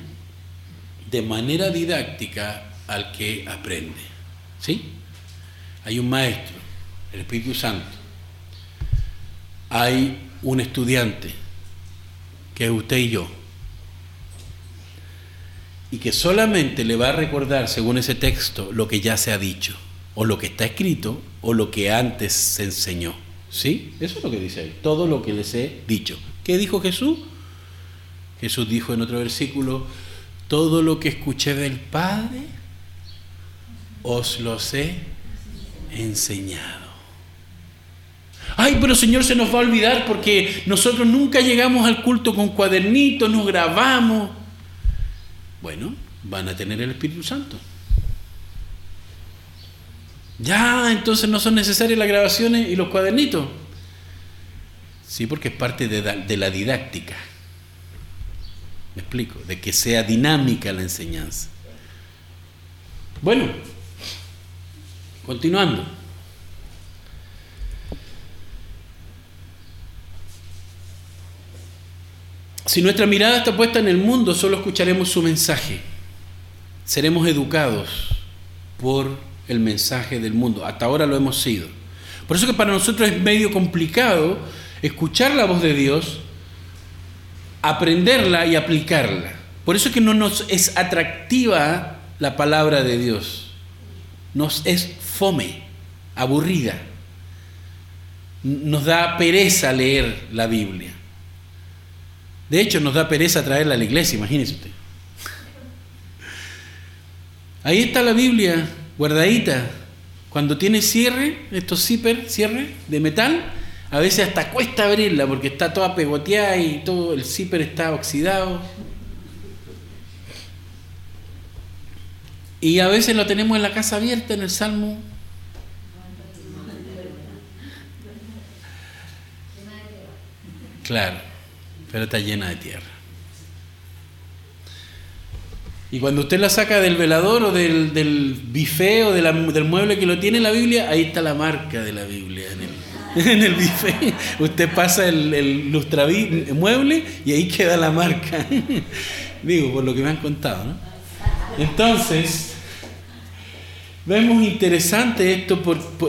de manera didáctica al que aprende. ¿Sí? Hay un maestro, el Espíritu Santo. hay un estudiante, que es usted y yo, y que solamente le va a recordar, según ese texto, lo que ya se ha dicho, o lo que está escrito, o lo que antes se enseñó. ¿Sí? Eso es lo que dice ahí, todo lo que les he dicho. ¿Qué dijo Jesús? Jesús dijo en otro versículo, todo lo que escuché del Padre, os los he enseñado. Ay, pero Señor se nos va a olvidar porque nosotros nunca llegamos al culto con cuadernitos, nos grabamos. Bueno, van a tener el Espíritu Santo. Ya, entonces no son necesarias las grabaciones y los cuadernitos. Sí, porque es parte de, la didáctica. Me explico, de que sea dinámica la enseñanza. Bueno, continuando. Si nuestra mirada está puesta en el mundo, solo escucharemos su mensaje. Seremos educados por el mensaje del mundo. Hasta ahora lo hemos sido. Por eso que para nosotros es medio complicado escuchar la voz de Dios, aprenderla y aplicarla. Por eso que no nos es atractiva la palabra de Dios. Nos es fome, aburrida. Nos da pereza leer la Biblia. De hecho, nos da pereza traerla a la iglesia, imagínese usted. Ahí está la Biblia guardadita. Cuando tiene cierre, estos zipper, cierre de metal, a veces hasta cuesta abrirla porque está toda pegoteada y todo el zipper está oxidado. Y a veces lo tenemos en la casa abierta en el Salmo. Claro pero está llena de tierra. Y cuando usted la saca del velador o del, del bife o del mueble que lo tiene en la Biblia, ahí está la marca de la Biblia en el, en el bife. Usted pasa el, el mueble y ahí queda la marca. Digo, por lo que me han contado. ¿no? Entonces, vemos interesante esto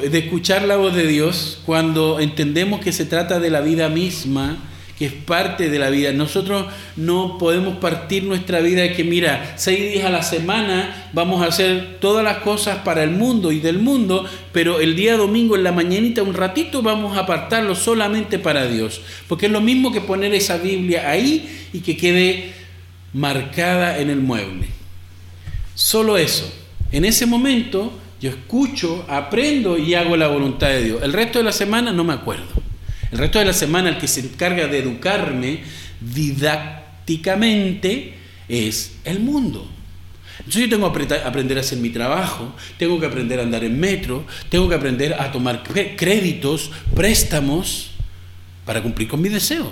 de escuchar la voz de Dios cuando entendemos que se trata de la vida misma que es parte de la vida. Nosotros no podemos partir nuestra vida de que, mira, seis días a la semana vamos a hacer todas las cosas para el mundo y del mundo, pero el día domingo en la mañanita un ratito vamos a apartarlo solamente para Dios. Porque es lo mismo que poner esa Biblia ahí y que quede marcada en el mueble. Solo eso. En ese momento yo escucho, aprendo y hago la voluntad de Dios. El resto de la semana no me acuerdo. El resto de la semana el que se encarga de educarme didácticamente es el mundo. Entonces yo tengo que aprender a hacer mi trabajo, tengo que aprender a andar en metro, tengo que aprender a tomar créditos, préstamos, para cumplir con mi deseo.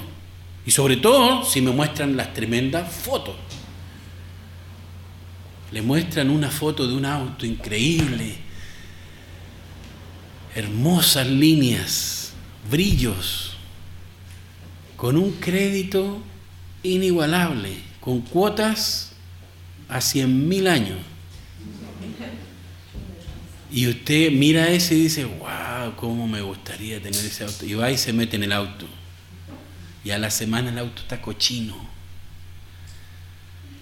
Y sobre todo si me muestran las tremendas fotos. Le muestran una foto de un auto increíble, hermosas líneas, brillos, con un crédito inigualable, con cuotas a cien mil años. Y usted mira ese y dice, wow, cómo me gustaría tener ese auto. Y va y se mete en el auto. Y a la semana el auto está cochino.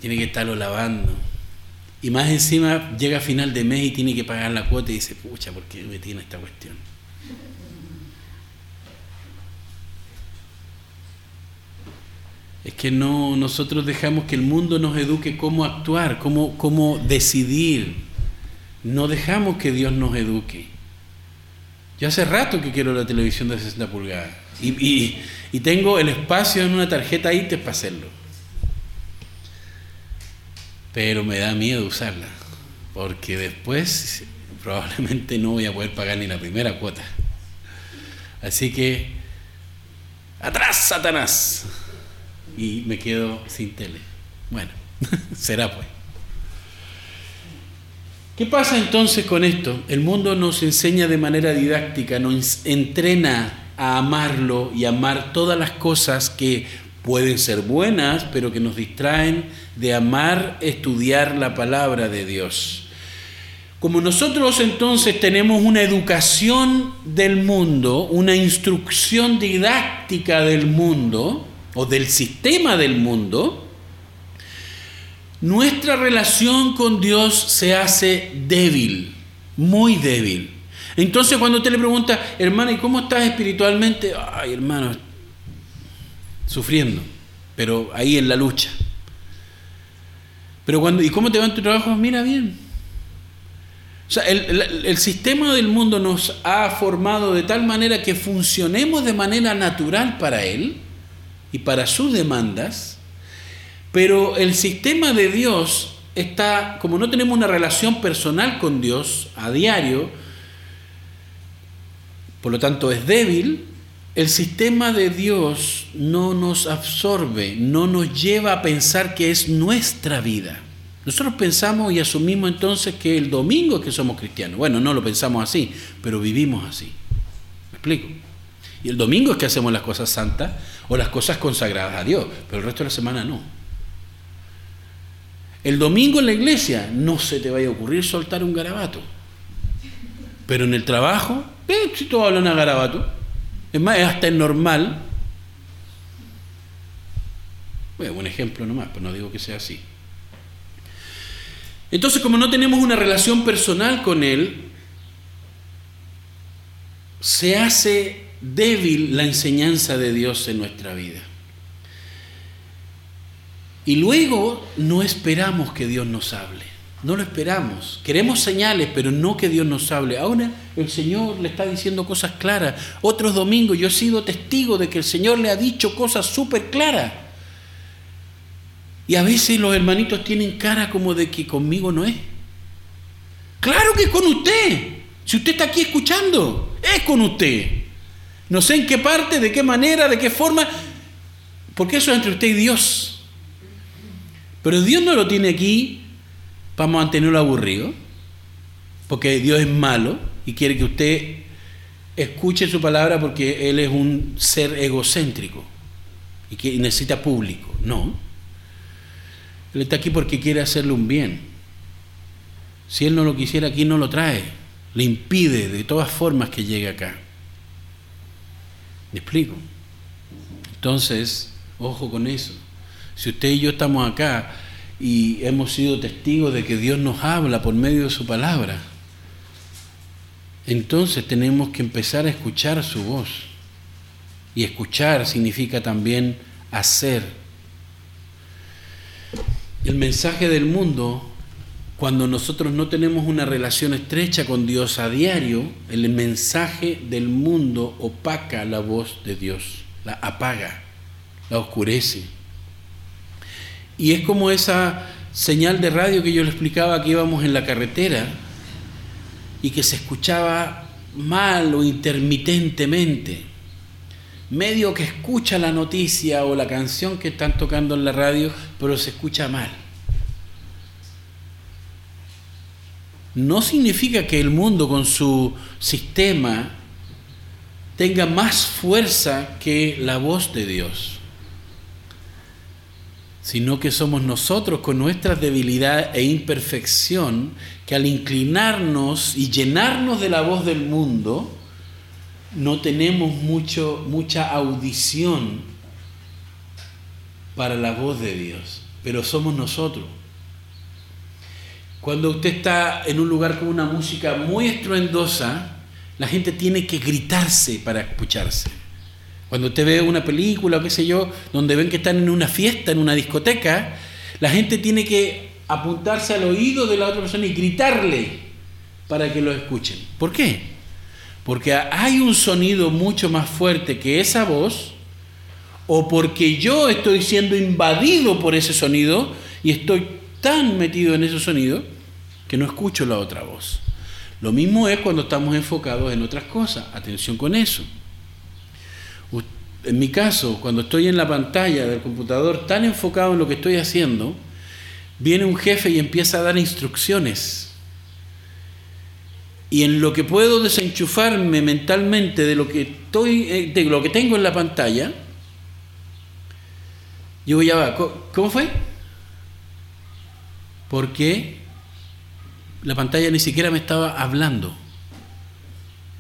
Tiene que estarlo lavando. Y más encima llega a final de mes y tiene que pagar la cuota y dice, pucha, ¿por qué me tiene esta cuestión? Es que no nosotros dejamos que el mundo nos eduque cómo actuar, cómo, cómo decidir. No dejamos que Dios nos eduque. Yo hace rato que quiero la televisión de 60 pulgadas y, y, tengo el espacio en una tarjeta ITES para hacerlo. Pero me da miedo usarla, porque después probablemente no voy a poder pagar ni la primera cuota. Así que, atrás, Satanás y me quedo sin tele. Bueno, será pues. ¿Qué pasa entonces con esto? El mundo nos enseña de manera didáctica, nos entrena a amarlo y amar todas las cosas que pueden ser buenas, pero que nos distraen de amar, estudiar la palabra de Dios. Como nosotros entonces tenemos una educación del mundo, una instrucción didáctica del mundo o del sistema del mundo, nuestra relación con Dios se hace débil, muy débil. Entonces cuando usted le pregunta, hermano, ¿y cómo estás espiritualmente? Ay, hermano, sufriendo, pero ahí en la lucha. Pero cuando, ¿y cómo te va en tu trabajo? Mira bien. O sea, el, sistema del mundo nos ha formado de tal manera que funcionemos de manera natural para él y para sus demandas, pero el sistema de Dios está, como no tenemos una relación personal con Dios a diario, por lo tanto es débil, el sistema de Dios no nos absorbe, no nos lleva a pensar que es nuestra vida. Nosotros pensamos y asumimos entonces que el domingo es que somos cristianos. Bueno, no lo pensamos así, pero vivimos así. ¿Me explico? Y el domingo es que hacemos las cosas santas o las cosas consagradas a Dios, pero el resto de la semana no. El domingo en la iglesia no se te vaya a ocurrir soltar un garabato. Pero en el trabajo eh, si todos hablan a garabato. Es más, es hasta el normal. Bueno, un ejemplo nomás, pero no digo que sea así. Entonces, como no tenemos una relación personal con Él, se hace débil la enseñanza de Dios en nuestra vida. Y luego no esperamos que Dios nos hable. No lo esperamos. Queremos señales, pero no que Dios nos hable. Ahora el Señor le está diciendo cosas claras. Otros domingos yo he sido testigo de que el Señor le ha dicho cosas súper claras. Y a veces los hermanitos tienen cara como de que conmigo no es. Claro que con usted. Si usted está aquí escuchando, es con usted. No sé en qué parte, de qué manera, de qué forma, porque eso es entre usted y Dios. Pero Dios no lo tiene aquí vamos a mantenerlo aburrido, porque Dios es malo y quiere que usted escuche su palabra porque Él es un ser egocéntrico y que necesita público. No. Él está aquí porque quiere hacerle un bien. Si Él no lo quisiera aquí, no lo trae. Le impide de todas formas que llegue acá. ¿Me explico? Entonces, ojo con eso. Si usted y yo estamos acá y hemos sido testigos de que Dios nos habla por medio de su palabra. Entonces tenemos que empezar a escuchar su voz. Y escuchar significa también hacer. El mensaje del mundo, cuando nosotros no tenemos una relación estrecha con Dios a diario, el mensaje del mundo opaca la voz de Dios, la apaga, la oscurece. Y es como esa señal de radio que yo le explicaba que íbamos en la carretera y que se escuchaba mal o intermitentemente. Medio que escucha la noticia o la canción que están tocando en la radio, pero se escucha mal. No significa que el mundo con su sistema tenga más fuerza que la voz de Dios sino que somos nosotros con nuestra debilidad e imperfección que al inclinarnos y llenarnos de la voz del mundo, no tenemos mucho, mucha audición para la voz de Dios, pero somos nosotros. Cuando usted está en un lugar con una música muy estruendosa, la gente tiene que gritarse para escucharse. Cuando usted ve una película o qué sé yo, donde ven que están en una fiesta, en una discoteca, la gente tiene que apuntarse al oído de la otra persona y gritarle para que lo escuchen. ¿Por qué? Porque hay un sonido mucho más fuerte que esa voz, o porque yo estoy siendo invadido por ese sonido y estoy tan metido en ese sonido que no escucho la otra voz. Lo mismo es cuando estamos enfocados en otras cosas. Atención con eso. En mi caso, cuando estoy en la pantalla del computador tan enfocado en lo que estoy haciendo, viene un jefe y empieza a dar instrucciones. Y en lo que puedo desenchufarme mentalmente de lo que estoy, eh, de lo que tengo en la pantalla, yo ya va, ¿cómo fue? Porque la pantalla ni siquiera me estaba hablando,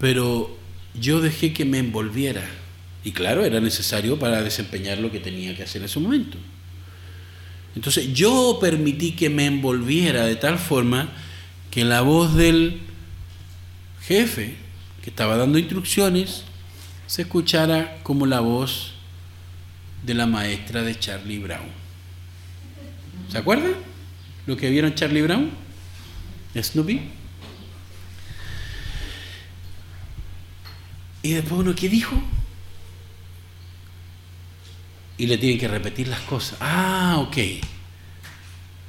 pero yo dejé que me envolviera. Y claro, era necesario para desempeñar lo que tenía que hacer en ese momento. Entonces yo permití que me envolviera de tal forma que la voz del jefe que estaba dando instrucciones se escuchara como la voz de la maestra de Charlie Brown. ¿Se acuerdan? Lo que vieron Charlie Brown, Snoopy. Y después uno, ¿qué dijo? Y le tienen que repetir las cosas. Ah, ok.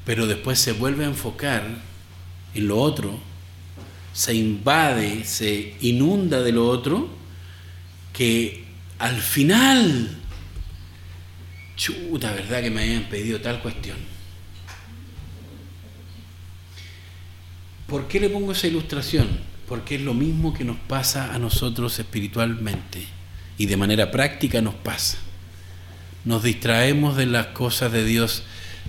Pero después se vuelve a enfocar en lo otro, se invade, se inunda de lo otro, que al final, chuta, ¿verdad que me habían pedido tal cuestión? ¿Por qué le pongo esa ilustración? Porque es lo mismo que nos pasa a nosotros espiritualmente y de manera práctica nos pasa. Nos distraemos de las cosas de Dios,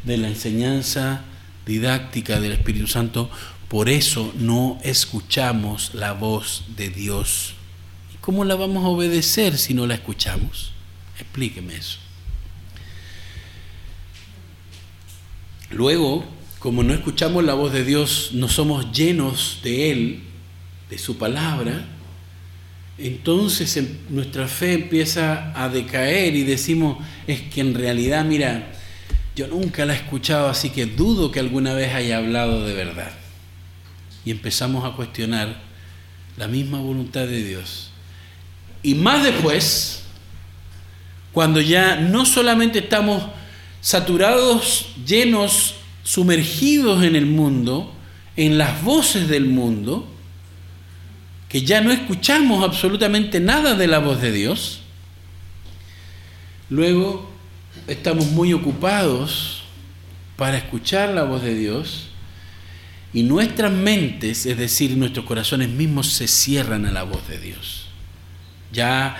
de la enseñanza didáctica del Espíritu Santo, por eso no escuchamos la voz de Dios. ¿Y cómo la vamos a obedecer si no la escuchamos? Explíqueme eso. Luego, como no escuchamos la voz de Dios, no somos llenos de Él, de su palabra, entonces em, nuestra fe empieza a decaer y decimos, es que en realidad, mira, yo nunca la he escuchado, así que dudo que alguna vez haya hablado de verdad. Y empezamos a cuestionar la misma voluntad de Dios. Y más después, cuando ya no solamente estamos saturados, llenos sumergidos en el mundo, en las voces del mundo, que ya no escuchamos absolutamente nada de la voz de Dios, luego estamos muy ocupados para escuchar la voz de Dios y nuestras mentes, es decir, nuestros corazones mismos se cierran a la voz de Dios. Ya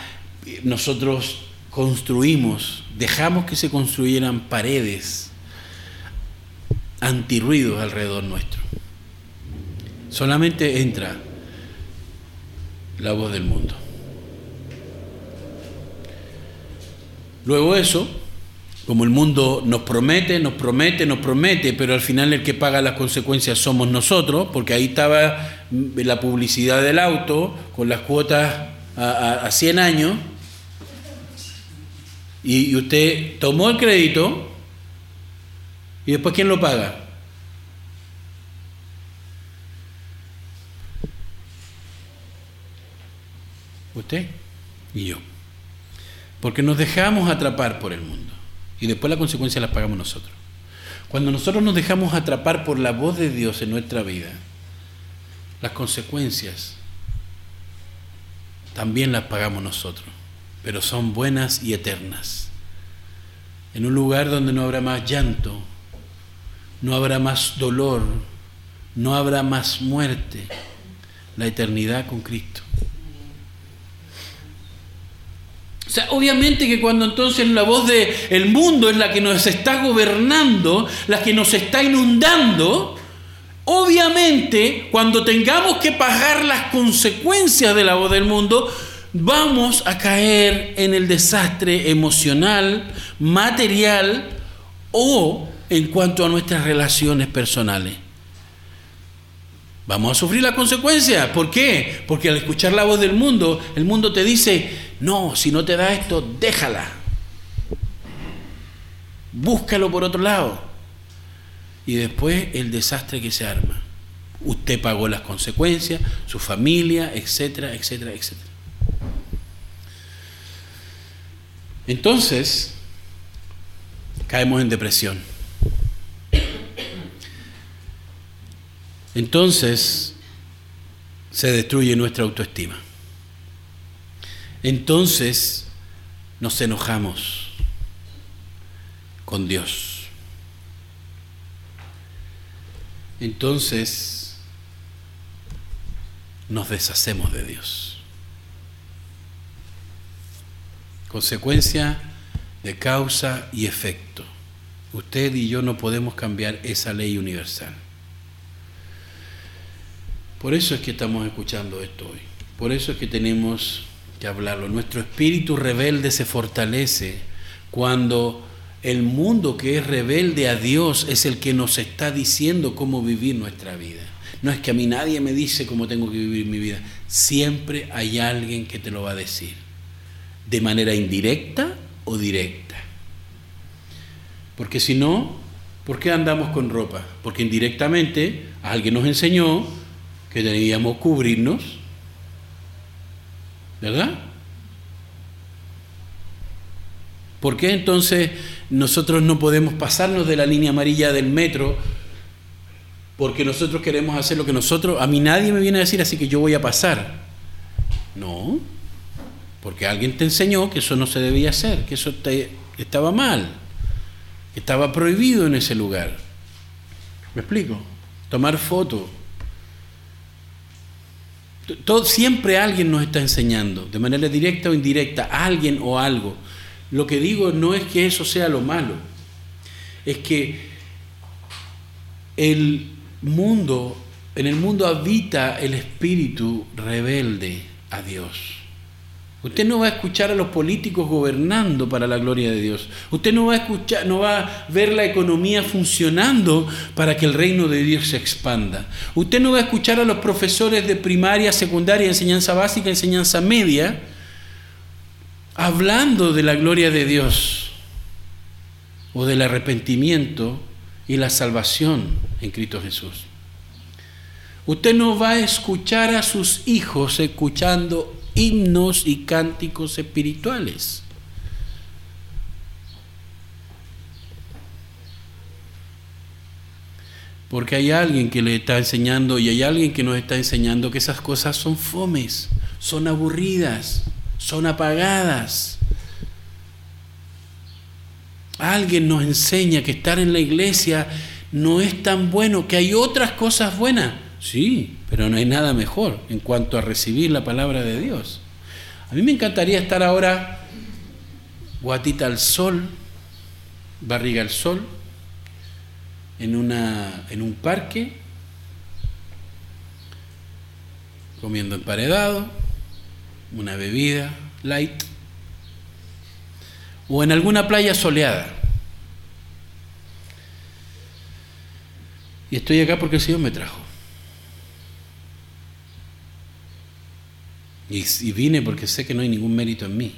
nosotros construimos, dejamos que se construyeran paredes antirruidos alrededor nuestro. Solamente entra la voz del mundo. Luego eso, como el mundo nos promete, nos promete, nos promete, pero al final el que paga las consecuencias somos nosotros, porque ahí estaba la publicidad del auto con las cuotas a, 100 años, y usted tomó el crédito, ¿Y después quién lo paga? Usted y yo. Porque nos dejamos atrapar por el mundo. Y después la consecuencia la pagamos nosotros. Cuando nosotros nos dejamos atrapar por la voz de Dios en nuestra vida, las consecuencias también las pagamos nosotros, pero son buenas y eternas. En un lugar donde no habrá más llanto, no habrá más dolor, no habrá más muerte, la eternidad con Cristo. O sea, obviamente que cuando entonces la voz del el mundo es la que nos está gobernando, la que nos está inundando, obviamente cuando tengamos que pagar las consecuencias de la voz del mundo, vamos a caer en el desastre emocional, material o en cuanto a nuestras relaciones personales. Vamos a sufrir la consecuencia. ¿Por qué? Porque al escuchar la voz del mundo, el mundo te dice, no, si no te da esto, déjala. Búscalo por otro lado. Y después el desastre que se arma. Usted pagó las consecuencias, su familia, etcétera, etcétera, etcétera. Entonces, caemos en depresión. Entonces se destruye nuestra autoestima. Entonces nos enojamos con Dios. Entonces nos deshacemos de Dios. Consecuencia de causa y efecto. Usted y yo no podemos cambiar esa ley universal. Por eso es que estamos escuchando esto hoy. Por eso es que tenemos que hablarlo. Nuestro espíritu rebelde se fortalece cuando el mundo que es rebelde a Dios es el que nos está diciendo cómo vivir nuestra vida. No es que a mí nadie me dice cómo tengo que vivir mi vida. Siempre hay alguien que te lo va a decir. De manera indirecta o directa. Porque si no, ¿por qué andamos con ropa? Porque indirectamente alguien nos enseñó que debíamos cubrirnos. ¿Verdad? ¿Por qué entonces nosotros no podemos pasarnos de la línea amarilla del metro porque nosotros queremos hacer lo que nosotros, a mí nadie me viene a decir así que yo voy a pasar. No, porque alguien te enseñó que eso no se debía hacer, que eso estaba mal, que estaba prohibido en ese lugar. ¿Me explico? Tomar fotos. Todo, siempre alguien nos está enseñando, de manera directa o indirecta, alguien o algo. Lo que digo no es que eso sea lo malo, es que el mundo, en el mundo habita el espíritu rebelde a Dios. Usted no va a escuchar a los políticos gobernando para la gloria de Dios. Usted no va a escuchar, no va a ver la economía funcionando para que el reino de Dios se expanda. Usted no va a escuchar a los profesores de primaria, secundaria, enseñanza básica, enseñanza media hablando de la gloria de Dios o del arrepentimiento y la salvación en Cristo Jesús. Usted no va a escuchar a sus hijos escuchando himnos y cánticos espirituales. Porque hay alguien que le está enseñando y hay alguien que nos está enseñando que esas cosas son fomes, son aburridas, son apagadas. Alguien nos enseña que estar en la iglesia no es tan bueno, que hay otras cosas buenas. Sí, pero no hay nada mejor en cuanto a recibir la palabra de Dios. A mí me encantaría estar ahora guatita al sol, barriga al sol, en, una, en un parque, comiendo emparedado, una bebida light, o en alguna playa soleada. Y estoy acá porque el Señor me trajo. Y, vine porque sé que no hay ningún mérito en mí.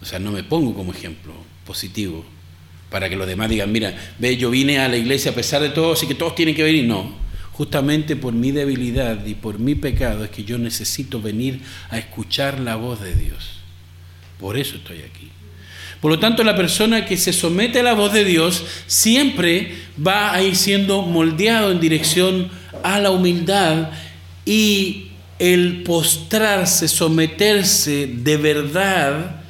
O sea, no me pongo como ejemplo positivo para que los demás digan, mira, ve, yo vine a la iglesia a pesar de todo, así que todos tienen que venir. No, justamente por mi debilidad y por mi pecado es que yo necesito venir a escuchar la voz de Dios. Por eso estoy aquí. Por lo tanto, la persona que se somete a la voz de Dios siempre va a ir siendo moldeado en dirección a la humildad y el postrarse, someterse de verdad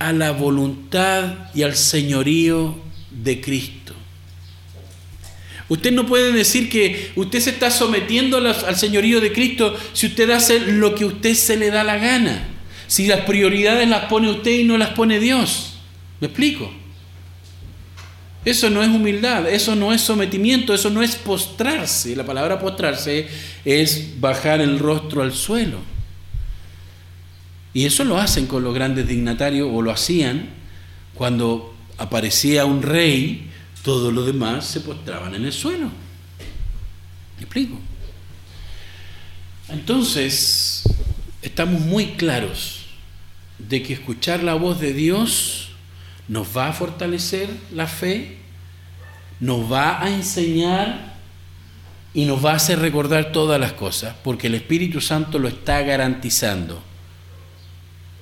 a la voluntad y al señorío de Cristo. Usted no puede decir que usted se está sometiendo al señorío de Cristo si usted hace lo que usted se le da la gana, si las prioridades las pone usted y no las pone Dios. ¿Me explico? Eso no es humildad, eso no es sometimiento, eso no es postrarse. La palabra postrarse es bajar el rostro al suelo. Y eso lo hacen con los grandes dignatarios, o lo hacían cuando aparecía un rey, todos los demás se postraban en el suelo. ¿Me explico? Entonces, estamos muy claros de que escuchar la voz de Dios nos va a fortalecer la fe, nos va a enseñar y nos va a hacer recordar todas las cosas, porque el Espíritu Santo lo está garantizando.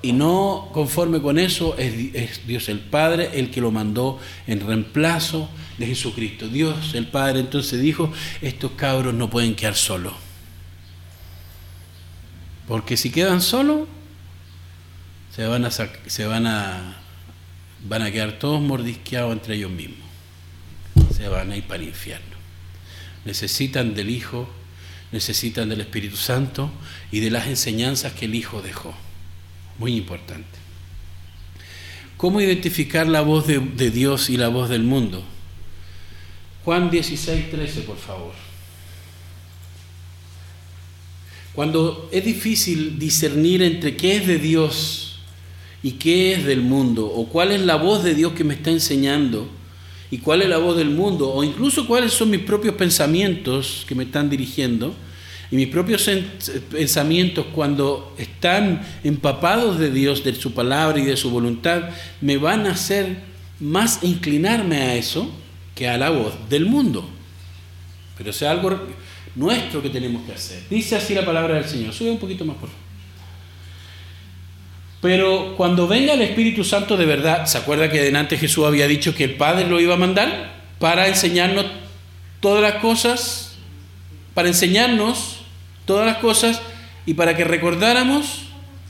Y no conforme con eso es, Dios el Padre el que lo mandó en reemplazo de Jesucristo. Dios el Padre entonces dijo, estos cabros no pueden quedar solos. Porque si quedan solos, se van a, se van a van a quedar todos mordisqueados entre ellos mismos. Se van a ir para el infierno. Necesitan del Hijo, necesitan del Espíritu Santo y de las enseñanzas que el Hijo dejó. Muy importante. ¿Cómo identificar la voz de, Dios y la voz del mundo? Juan 16, 13, por favor. Cuando es difícil discernir entre qué es de Dios y qué es del mundo, o cuál es la voz de Dios que me está enseñando, y cuál es la voz del mundo, o incluso cuáles son mis propios pensamientos que me están dirigiendo, y mis propios pensamientos cuando están empapados de Dios, de su palabra y de su voluntad, me van a hacer más inclinarme a eso que a la voz del mundo. Pero es algo nuestro que tenemos que hacer. Dice así la palabra del Señor. Sube un poquito más, por favor. Pero cuando venga el Espíritu Santo de verdad, ¿se acuerda que delante Jesús había dicho que el Padre lo iba a mandar para enseñarnos todas las cosas, para enseñarnos todas las cosas y para que recordáramos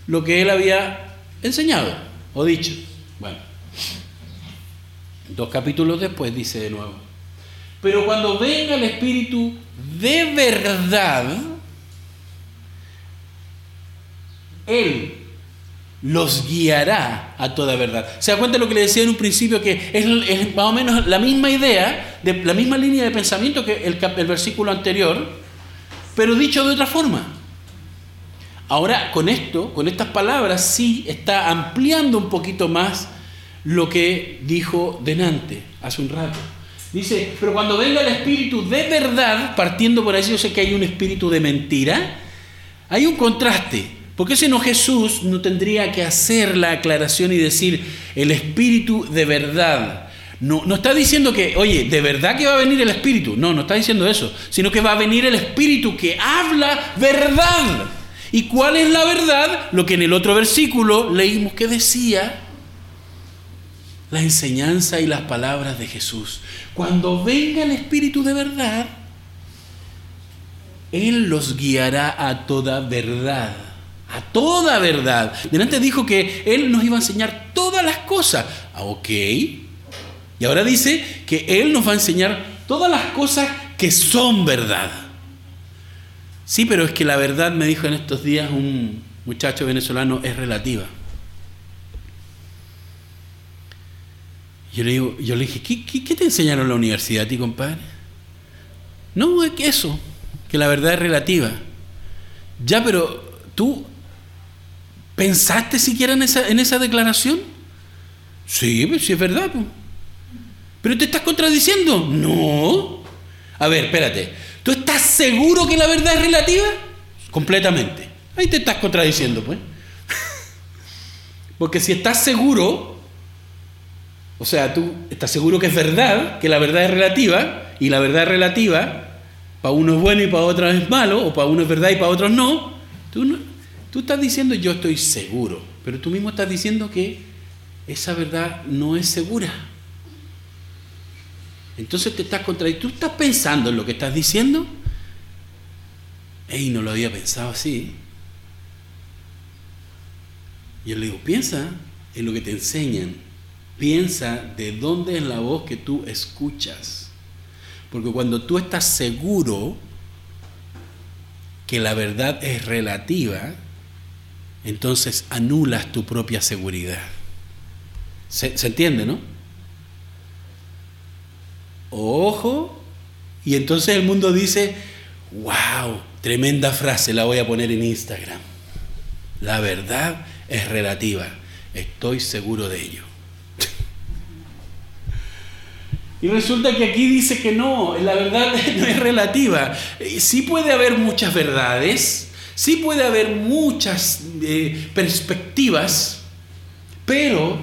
lo que Él había enseñado o dicho? Bueno, dos capítulos después dice de nuevo. Pero cuando venga el Espíritu de verdad, Él los guiará a toda verdad. ¿Se da cuenta lo que le decía en un principio? Que es, más o menos la misma idea, de, la misma línea de pensamiento que el, el versículo anterior, pero dicho de otra forma. Ahora, con esto, con estas palabras, sí está ampliando un poquito más lo que dijo Denante hace un rato. Dice, pero cuando venga el espíritu de verdad, partiendo por ahí, yo sé que hay un espíritu de mentira, hay un contraste. Porque si no Jesús no tendría que hacer la aclaración y decir el espíritu de verdad. No, no está diciendo que, oye, de verdad que va a venir el espíritu. No, no está diciendo eso. Sino que va a venir el espíritu que habla verdad. ¿Y cuál es la verdad? Lo que en el otro versículo leímos que decía la enseñanza y las palabras de Jesús. Cuando venga el Espíritu de verdad, Él los guiará a toda verdad a toda verdad. Delante dijo que Él nos iba a enseñar todas las cosas. Ah, ok. Y ahora dice que Él nos va a enseñar todas las cosas que son verdad. Sí, pero es que la verdad, me dijo en estos días un muchacho venezolano, es relativa. Yo le, digo, yo le dije, ¿qué, qué te enseñaron en la universidad a ti, compadre? No, es que eso, que la verdad es relativa. Ya, pero tú ¿Pensaste siquiera en esa, en esa declaración? Sí, pues sí es verdad. Pues. ¿Pero te estás contradiciendo? No. A ver, espérate. ¿Tú estás seguro que la verdad es relativa? Completamente. Ahí te estás contradiciendo, pues. Porque si estás seguro, o sea, tú estás seguro que es verdad, que la verdad es relativa, y la verdad es relativa, para uno es bueno y para otros es malo, o para uno es verdad y para otros no, tú no, Tú estás diciendo yo estoy seguro, pero tú mismo estás diciendo que esa verdad no es segura. Entonces te estás contradiciendo. ¿Tú estás pensando en lo que estás diciendo? Ey, no lo había pensado así. Yo le digo, piensa en lo que te enseñan. Piensa de dónde es la voz que tú escuchas. Porque cuando tú estás seguro que la verdad es relativa, entonces anulas tu propia seguridad. ¿Se, entiende, no? Ojo, y entonces el mundo dice, wow, tremenda frase, la voy a poner en Instagram. La verdad es relativa, estoy seguro de ello. Y resulta que aquí dice que no, la verdad no es relativa. Sí puede haber muchas verdades, Sí puede haber muchas eh, perspectivas, pero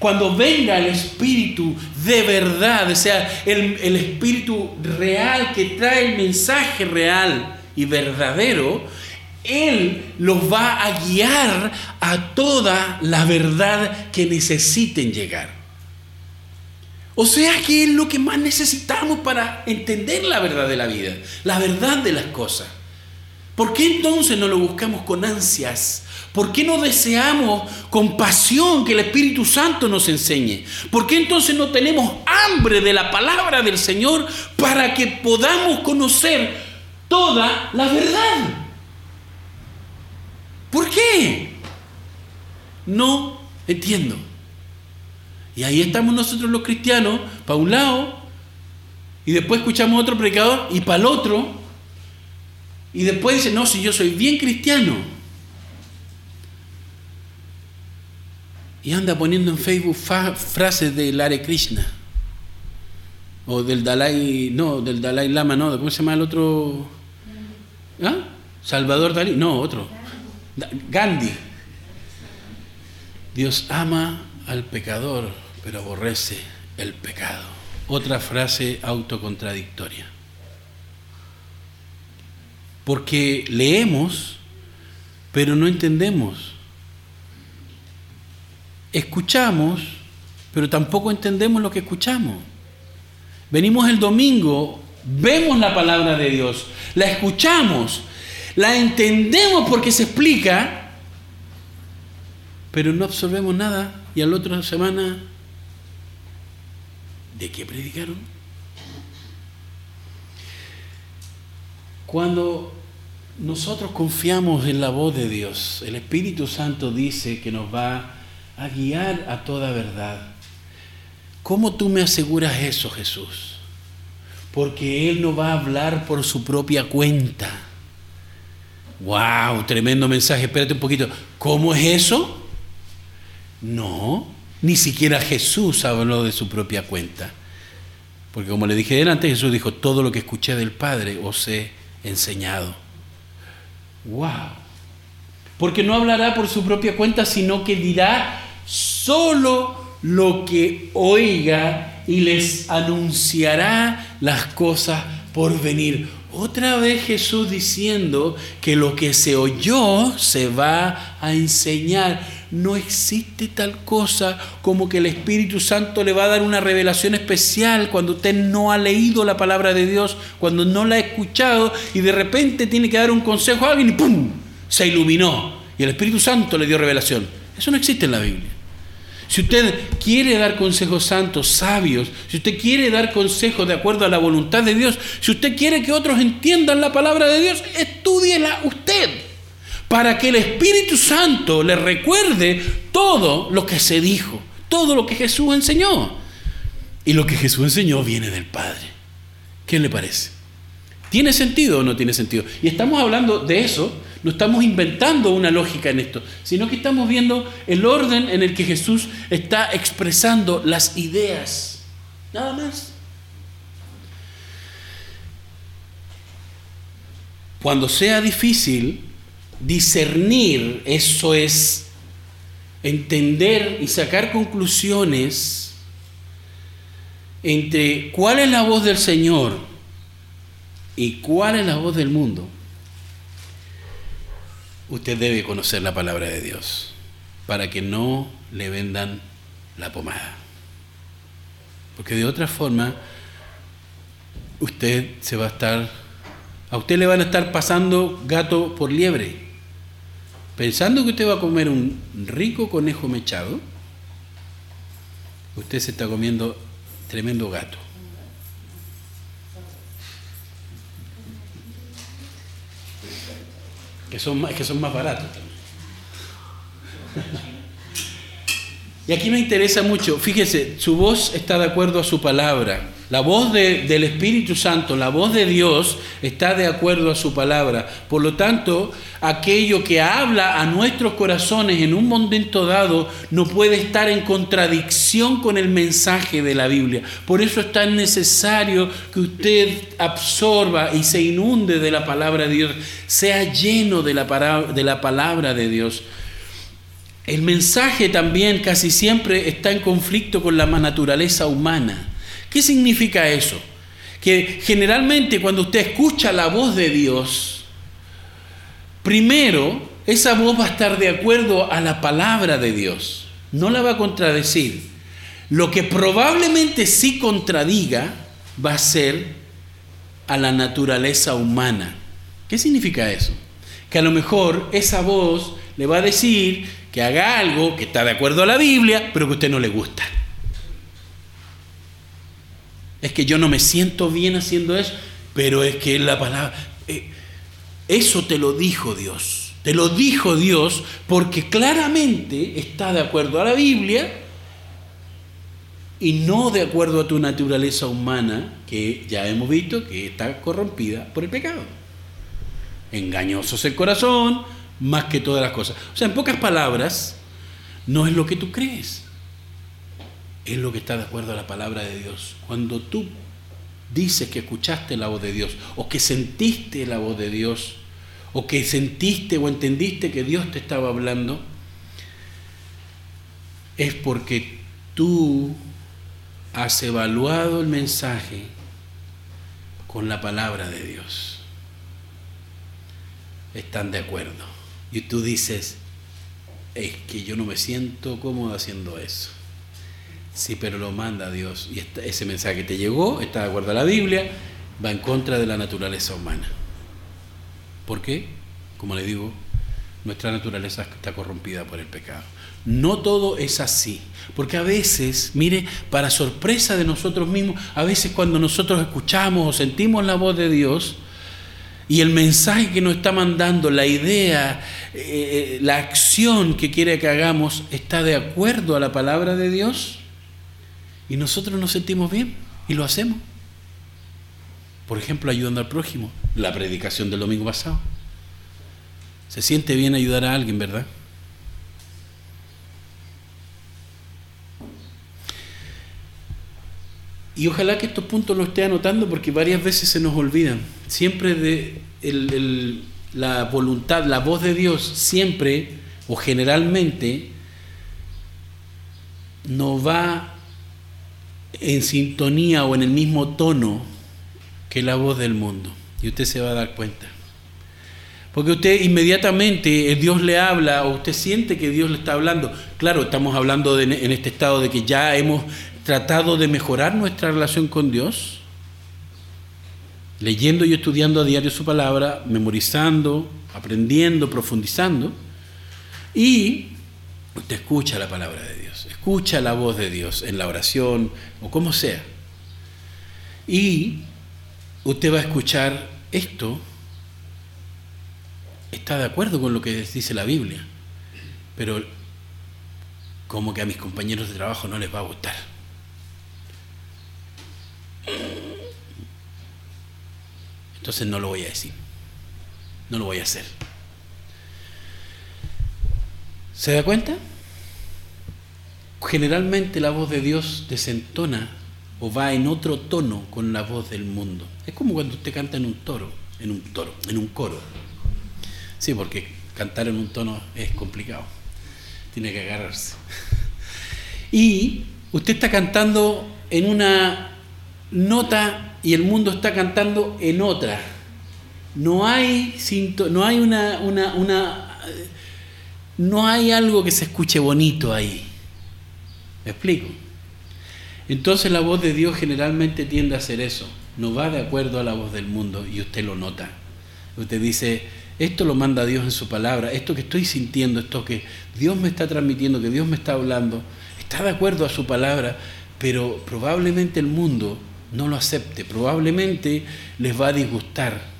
cuando venga el Espíritu de verdad, o sea, el, el Espíritu real que trae el mensaje real y verdadero, Él los va a guiar a toda la verdad que necesiten llegar. O sea que es lo que más necesitamos para entender la verdad de la vida, la verdad de las cosas. ¿Por qué entonces no lo buscamos con ansias? ¿Por qué no deseamos con pasión que el Espíritu Santo nos enseñe? ¿Por qué entonces no tenemos hambre de la palabra del Señor para que podamos conocer toda la verdad? ¿Por qué? No entiendo. Y ahí estamos nosotros los cristianos, para un lado, y después escuchamos otro predicador y para el otro, Y después dice, no, si yo soy bien cristiano. Y anda poniendo en Facebook frases del Hare Krishna. O del Dalai, no, del Dalai Lama, no, ¿cómo se llama el otro? ¿Ah? Salvador Dalí, no, otro. Gandhi. Dios ama al pecador, pero aborrece el pecado. Otra frase autocontradictoria. Porque leemos, pero no entendemos. Escuchamos, pero tampoco entendemos lo que escuchamos. Venimos el domingo, vemos la palabra de Dios, la escuchamos, la entendemos porque se explica, pero no absorbemos nada y a la otra semana, ¿de qué predicaron? Cuando nosotros confiamos en la voz de Dios, el Espíritu Santo dice que nos va a guiar a toda verdad. ¿Cómo tú me aseguras eso, Jesús? Porque Él no va a hablar por su propia cuenta. ¡Wow! Tremendo mensaje. Espérate un poquito. ¿Cómo es eso? No, ni siquiera Jesús habló de su propia cuenta. Porque como le dije delante, Jesús dijo, todo lo que escuché del Padre os he enseñado. ¡Wow! Porque no hablará por su propia cuenta, sino que dirá solo lo que oiga y les anunciará las cosas por venir. Otra vez Jesús diciendo que lo que se oyó se va a enseñar no existe tal cosa como que el Espíritu Santo le va a dar una revelación especial cuando usted no ha leído la palabra de Dios, cuando no la ha escuchado y de repente tiene que dar un consejo a alguien y ¡pum! se iluminó y el Espíritu Santo le dio revelación. Eso no existe en la Biblia. Si usted quiere dar consejos santos, sabios, si usted quiere dar consejos de acuerdo a la voluntad de Dios, si usted quiere que otros entiendan la palabra de Dios, estúdiela usted para que el Espíritu Santo le recuerde todo lo que se dijo, todo lo que Jesús enseñó. Y lo que Jesús enseñó viene del Padre. ¿Qué le parece? ¿Tiene sentido o no tiene sentido? Y estamos hablando de eso, no estamos inventando una lógica en esto, sino que estamos viendo el orden en el que Jesús está expresando las ideas. Nada más. Cuando sea difícil, discernir, eso es entender y sacar conclusiones entre cuál es la voz del Señor y cuál es la voz del mundo, usted debe conocer la palabra de Dios para que no le vendan la pomada. Porque de otra forma, usted se va a estar, a usted le van a estar pasando gato por liebre pensando que usted va a comer un rico conejo mechado, usted se está comiendo tremendo gato. Que son más, que son más baratos también. Y aquí me interesa mucho, fíjese, su voz está de acuerdo a su palabra. La voz del Espíritu Santo, la voz de Dios está de acuerdo a su palabra. Por lo tanto, aquello que habla a nuestros corazones en un momento dado no puede estar en contradicción con el mensaje de la Biblia. Por eso es tan necesario que usted absorba y se inunde de la palabra de Dios, sea lleno de la, de la palabra de Dios. El mensaje también casi siempre está en conflicto con la naturaleza humana. ¿Qué significa eso? Que generalmente cuando usted escucha la voz de Dios, primero esa voz va a estar de acuerdo a la palabra de Dios, no la va a contradecir. Lo que probablemente sí contradiga va a ser a la naturaleza humana. ¿Qué significa eso? Que a lo mejor esa voz le va a decir que haga algo que está de acuerdo a la Biblia, pero que a usted no le gusta es que yo no me siento bien haciendo eso, pero es que la palabra, eh, eso te lo dijo Dios, te lo dijo Dios porque claramente está de acuerdo a la Biblia y no de acuerdo a tu naturaleza humana, que ya hemos visto que está corrompida por el pecado. Engañoso es el corazón más que todas las cosas. O sea, en pocas palabras, no es lo que tú crees, es lo que está de acuerdo a la palabra de Dios. Cuando tú dices que escuchaste la voz de Dios, o que sentiste la voz de Dios, o que sentiste o entendiste que Dios te estaba hablando, es porque tú has evaluado el mensaje con la palabra de Dios. Están de acuerdo. Y tú dices, es que yo no me siento cómodo haciendo eso. Sí, pero lo manda Dios. Y ese mensaje que te llegó está de acuerdo a la Biblia, va en contra de la naturaleza humana. ¿Por qué? Como le digo, nuestra naturaleza está corrompida por el pecado. No todo es así, porque a veces, mire, para sorpresa de nosotros mismos, a veces cuando nosotros escuchamos o sentimos la voz de Dios y el mensaje que nos está mandando, la idea, eh, la acción que quiere que hagamos, está de acuerdo a la palabra de Dios y nosotros nos sentimos bien y lo hacemos. Por ejemplo, ayudando al prójimo, la predicación del domingo pasado. Se siente bien ayudar a alguien, ¿verdad? Y ojalá que estos puntos los esté anotando porque varias veces se nos olvidan. Siempre de la voluntad, la voz de Dios, siempre o generalmente no va en sintonía o en el mismo tono que la voz del mundo. Y usted se va a dar cuenta. Porque usted inmediatamente Dios le habla o usted siente que Dios le está hablando. Claro, estamos hablando en este estado de que ya hemos tratado de mejorar nuestra relación con Dios, leyendo y estudiando a diario su palabra, memorizando, aprendiendo, profundizando, y usted escucha la palabra de Dios, escucha la voz de Dios en la oración o como sea. Y usted va a escuchar esto, está de acuerdo con lo que dice la Biblia, pero como que a mis compañeros de trabajo no les va a gustar. Entonces no lo voy a decir. No lo voy a hacer. ¿Se da cuenta? Generalmente la voz de Dios desentona o va en otro tono con la voz del mundo. Es como cuando usted canta en un toro, en un toro, en un coro. Sí, porque cantar en un tono es complicado. Tiene que agarrarse. Y usted está cantando en una nota y el mundo está cantando en otra. No hay, no hay una, una, una, no hay algo que se escuche bonito ahí. ¿Me explico? Entonces la voz de Dios generalmente tiende a hacer eso. No va de acuerdo a la voz del mundo y usted lo nota. Usted dice, esto lo manda Dios en su palabra, esto que estoy sintiendo, esto que Dios me está transmitiendo, que Dios me está hablando, está de acuerdo a su palabra, pero probablemente el mundo no lo acepte, probablemente les va a disgustar.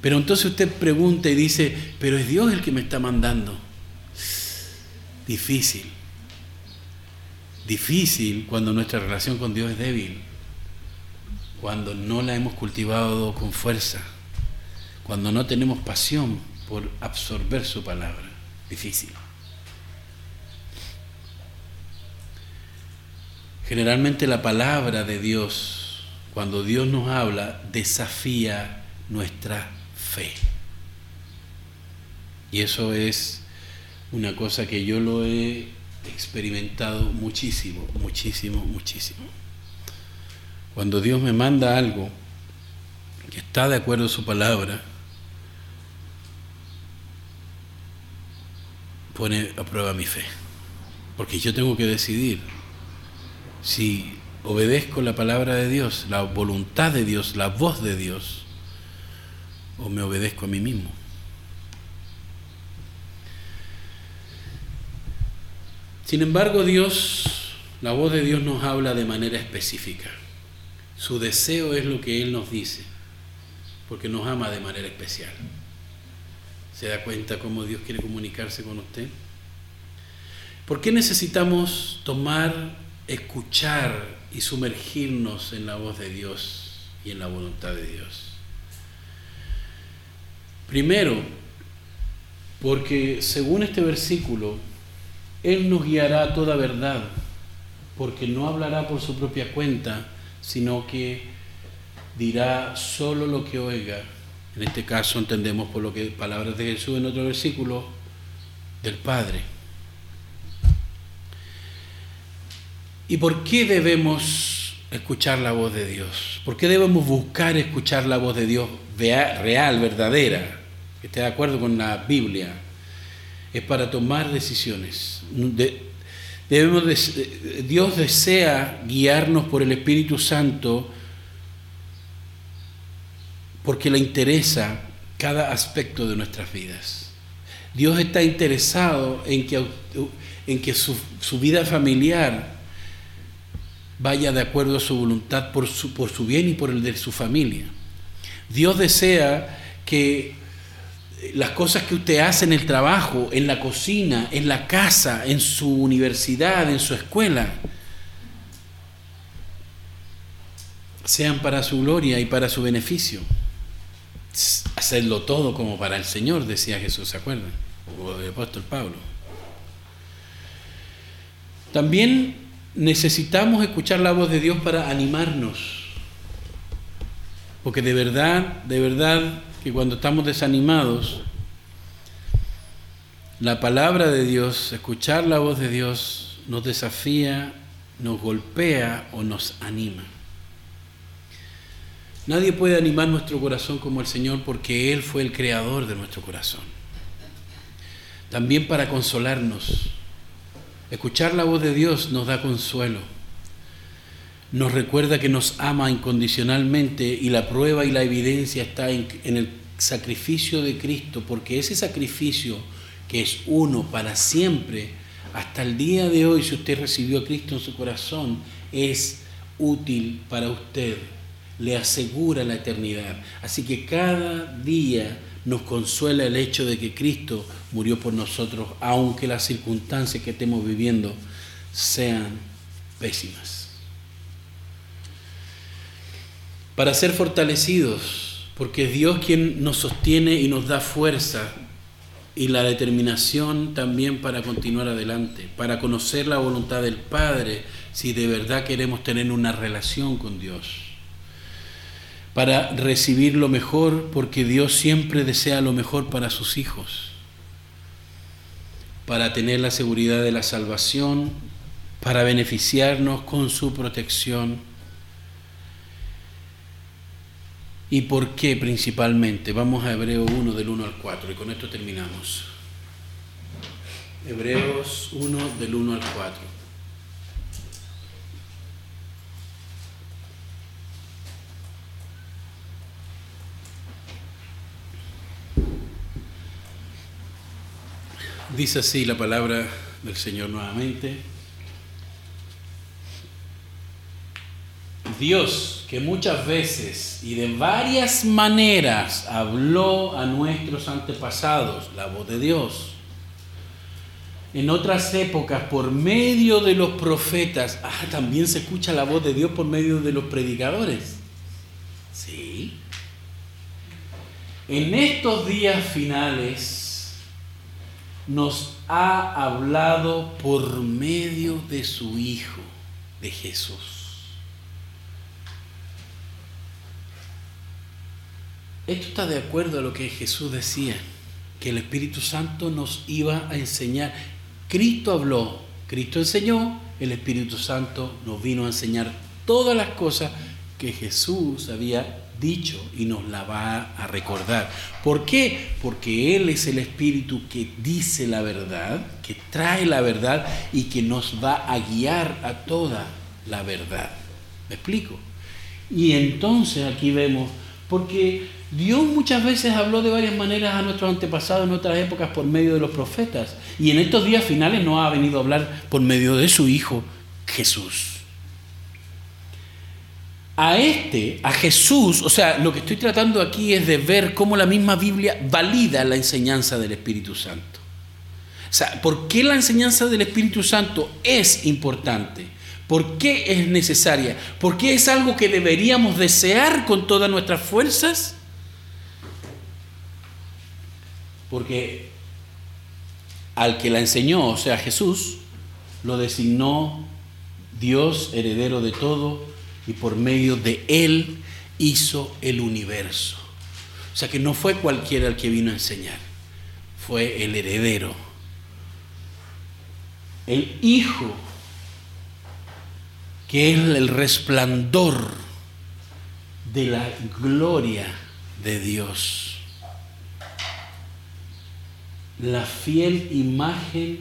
Pero entonces usted pregunta y dice, pero es Dios el que me está mandando. Difícil. Difícil cuando nuestra relación con Dios es débil, cuando no la hemos cultivado con fuerza, cuando no tenemos pasión por absorber su palabra. Difícil. Generalmente la palabra de Dios, cuando Dios nos habla, desafía nuestra fe. Y eso es una cosa que yo lo he experimentado muchísimo, muchísimo, muchísimo. Cuando Dios me manda algo que está de acuerdo a su palabra, pone a prueba mi fe. Porque yo tengo que decidir si obedezco la palabra de Dios, la voluntad de Dios, la voz de Dios, o me obedezco a mí mismo. Sin embargo, Dios, la voz de Dios nos habla de manera específica. Su deseo es lo que Él nos dice, porque nos ama de manera especial. ¿Se da cuenta cómo Dios quiere comunicarse con usted? ¿Por qué necesitamos tomar escuchar y sumergirnos en la voz de Dios y en la voluntad de Dios. Primero, porque según este versículo, Él nos guiará a toda verdad, porque no hablará por su propia cuenta, sino que dirá solo lo que oiga. En este caso entendemos por lo que palabras de Jesús en otro versículo del Padre. ¿Y por qué debemos escuchar la voz de Dios? ¿Por qué debemos buscar escuchar la voz de Dios real, verdadera, que esté de acuerdo con la Biblia? Es para tomar decisiones. Debemos, Dios desea guiarnos por el Espíritu Santo porque le interesa cada aspecto de nuestras vidas. Dios está interesado en que, en que su, vida familiar vaya de acuerdo a su voluntad por su, por su bien y por el de su familia. Dios desea que las cosas que usted hace en el trabajo, en la cocina, en la casa, en su universidad, en su escuela, sean para su gloria y para su beneficio hacerlo todo como para el Señor, decía Jesús, ¿se acuerdan? O el apóstol Pablo. También necesitamos escuchar la voz de Dios para animarnos. Porque de verdad, de verdad que cuando estamos desanimados, la palabra de Dios, escuchar la voz de Dios, nos desafía, nos golpea o nos anima. Nadie puede animar nuestro corazón como el Señor porque Él fue el creador de nuestro corazón. También para consolarnos. Escuchar la voz de Dios nos da consuelo. Nos recuerda que nos ama incondicionalmente y la prueba y la evidencia está en, el sacrificio de Cristo, porque ese sacrificio que es uno para siempre, hasta el día de hoy, si usted recibió a Cristo en su corazón, es útil para usted le asegura la eternidad. Así que cada día nos consuela el hecho de que Cristo murió por nosotros, aunque las circunstancias que estemos viviendo sean pésimas. Para ser fortalecidos, porque es Dios quien nos sostiene y nos da fuerza y la determinación también para continuar adelante, para conocer la voluntad del Padre, si de verdad queremos tener una relación con Dios para recibir lo mejor, porque Dios siempre desea lo mejor para sus hijos, para tener la seguridad de la salvación, para beneficiarnos con su protección. ¿Y por qué principalmente? Vamos a Hebreo 1 del 1 al 4 y con esto terminamos. Hebreos 1 del 1 al 4. Dice así la palabra del Señor nuevamente. Dios, que muchas veces y de varias maneras habló a nuestros antepasados, la voz de Dios, en otras épocas por medio de los profetas, ah, también se escucha la voz de Dios por medio de los predicadores. Sí. En estos días finales, nos ha hablado por medio de su Hijo, de Jesús. Esto está de acuerdo a lo que Jesús decía, que el Espíritu Santo nos iba a enseñar. Cristo habló, Cristo enseñó, el Espíritu Santo nos vino a enseñar todas las cosas que Jesús había dicho y nos la va a recordar. ¿Por qué? Porque Él es el Espíritu que dice la verdad, que trae la verdad y que nos va a guiar a toda la verdad. ¿Me explico? Y entonces aquí vemos, porque Dios muchas veces habló de varias maneras a nuestros antepasados en otras épocas por medio de los profetas. Y en estos días finales no ha venido a hablar por medio de su Hijo Jesús a este, a Jesús, o sea, lo que estoy tratando aquí es de ver cómo la misma Biblia valida la enseñanza del Espíritu Santo. O sea, ¿por qué la enseñanza del Espíritu Santo es importante? ¿Por qué es necesaria? ¿Por qué es algo que deberíamos desear con todas nuestras fuerzas? Porque al que la enseñó, o sea, Jesús, lo designó Dios, heredero de todo, y por medio de él hizo el universo. O sea que no fue cualquiera el que vino a enseñar, fue el heredero, el Hijo, que es el resplandor de la gloria de Dios, la fiel imagen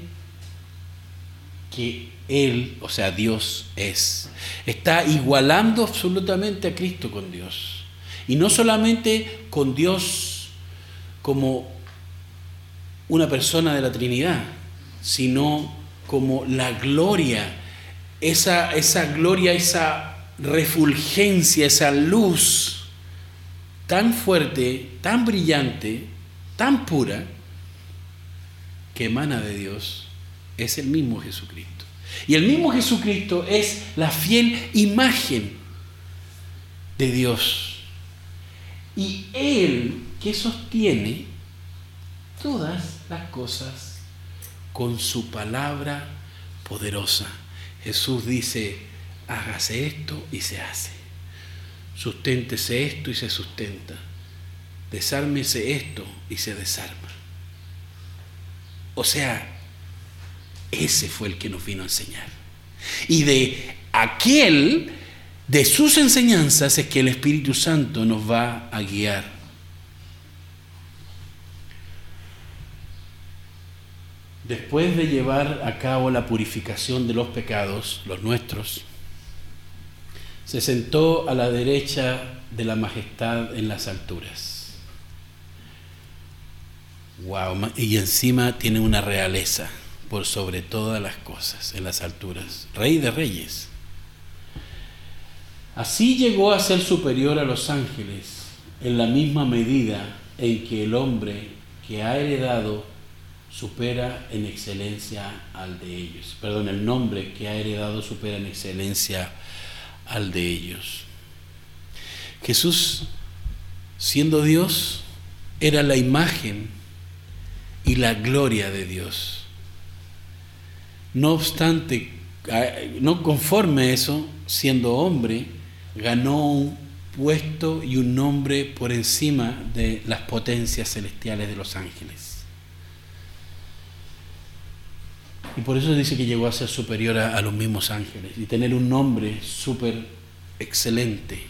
que Él, o sea, Dios es. Está igualando absolutamente a Cristo con Dios. Y no solamente con Dios como una persona de la Trinidad, sino como la gloria, esa, esa gloria, esa refulgencia, esa luz tan fuerte, tan brillante, tan pura, que emana de Dios, es el mismo Jesucristo. Y el mismo Jesucristo es la fiel imagen de Dios. Y Él que sostiene todas las cosas con su palabra poderosa. Jesús dice, hágase esto y se hace. Susténtese esto y se sustenta. Desármese esto y se desarma. O sea, ese fue el que nos vino a enseñar. Y de aquel de sus enseñanzas es que el Espíritu Santo nos va a guiar. Después de llevar a cabo la purificación de los pecados, los nuestros, se sentó a la derecha de la majestad en las alturas. Wow, y encima tiene una realeza por sobre todas las cosas en las alturas. Rey de reyes. Así llegó a ser superior a los ángeles en la misma medida en que el hombre que ha heredado supera en excelencia al de ellos. Perdón, el nombre que ha heredado supera en excelencia al de ellos. Jesús, siendo Dios, era la imagen y la gloria de Dios. No obstante, no conforme eso, siendo hombre, ganó un puesto y un nombre por encima de las potencias celestiales de los ángeles. Y por eso dice que llegó a ser superior a, los mismos ángeles y tener un nombre súper excelente,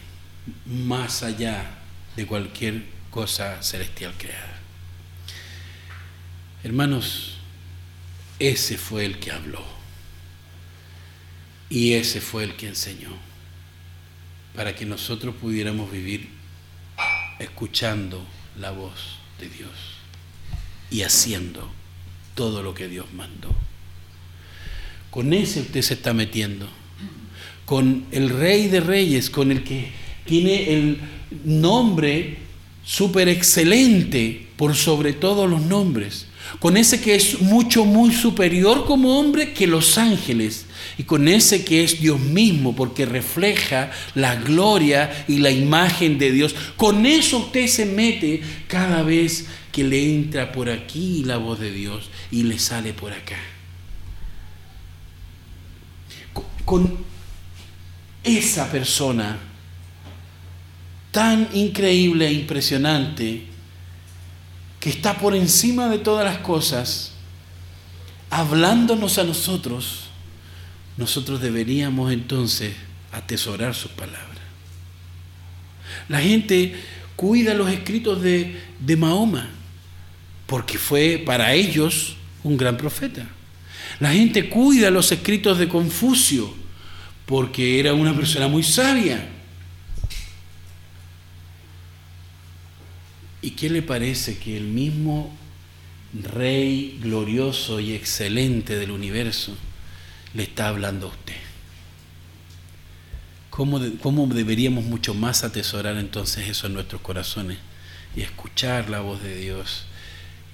más allá de cualquier cosa celestial creada. Hermanos, ese fue el que habló. Y ese fue el que enseñó. Para que nosotros pudiéramos vivir escuchando la voz de Dios y haciendo todo lo que Dios mandó. Con ese usted se está metiendo, con el rey de reyes, con el que tiene el nombre súper excelente por sobre todos los nombres, con ese que es mucho, muy superior como hombre que los ángeles, y con ese que es Dios mismo, porque refleja la gloria y la imagen de Dios. Con eso usted se mete cada vez que le entra por aquí la voz de Dios y le sale por acá. Con esa persona tan increíble e impresionante que está por encima de todas las cosas, hablándonos a nosotros, nosotros deberíamos entonces atesorar sus palabras. La gente cuida los escritos de, de Mahoma, porque fue para ellos un gran profeta. La gente cuida los escritos de Confucio, porque era una persona muy sabia. ¿Y qué le parece que el mismo rey glorioso y excelente del universo le está hablando a usted. ¿Cómo, ¿Cómo, deberíamos mucho más atesorar entonces eso en nuestros corazones y escuchar la voz de Dios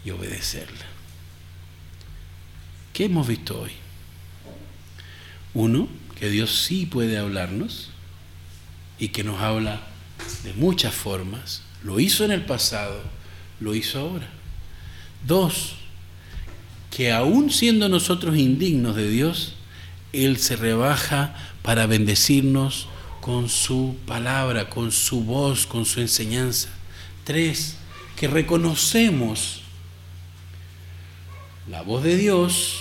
y obedecerla? ¿Qué hemos visto hoy? Uno, que Dios sí puede hablarnos y que nos habla de muchas formas. Lo hizo en el pasado, lo hizo ahora. Dos, que aún siendo nosotros indignos de Dios, Él se rebaja para bendecirnos con su palabra, con su voz, con su enseñanza. Tres, que reconocemos la voz de Dios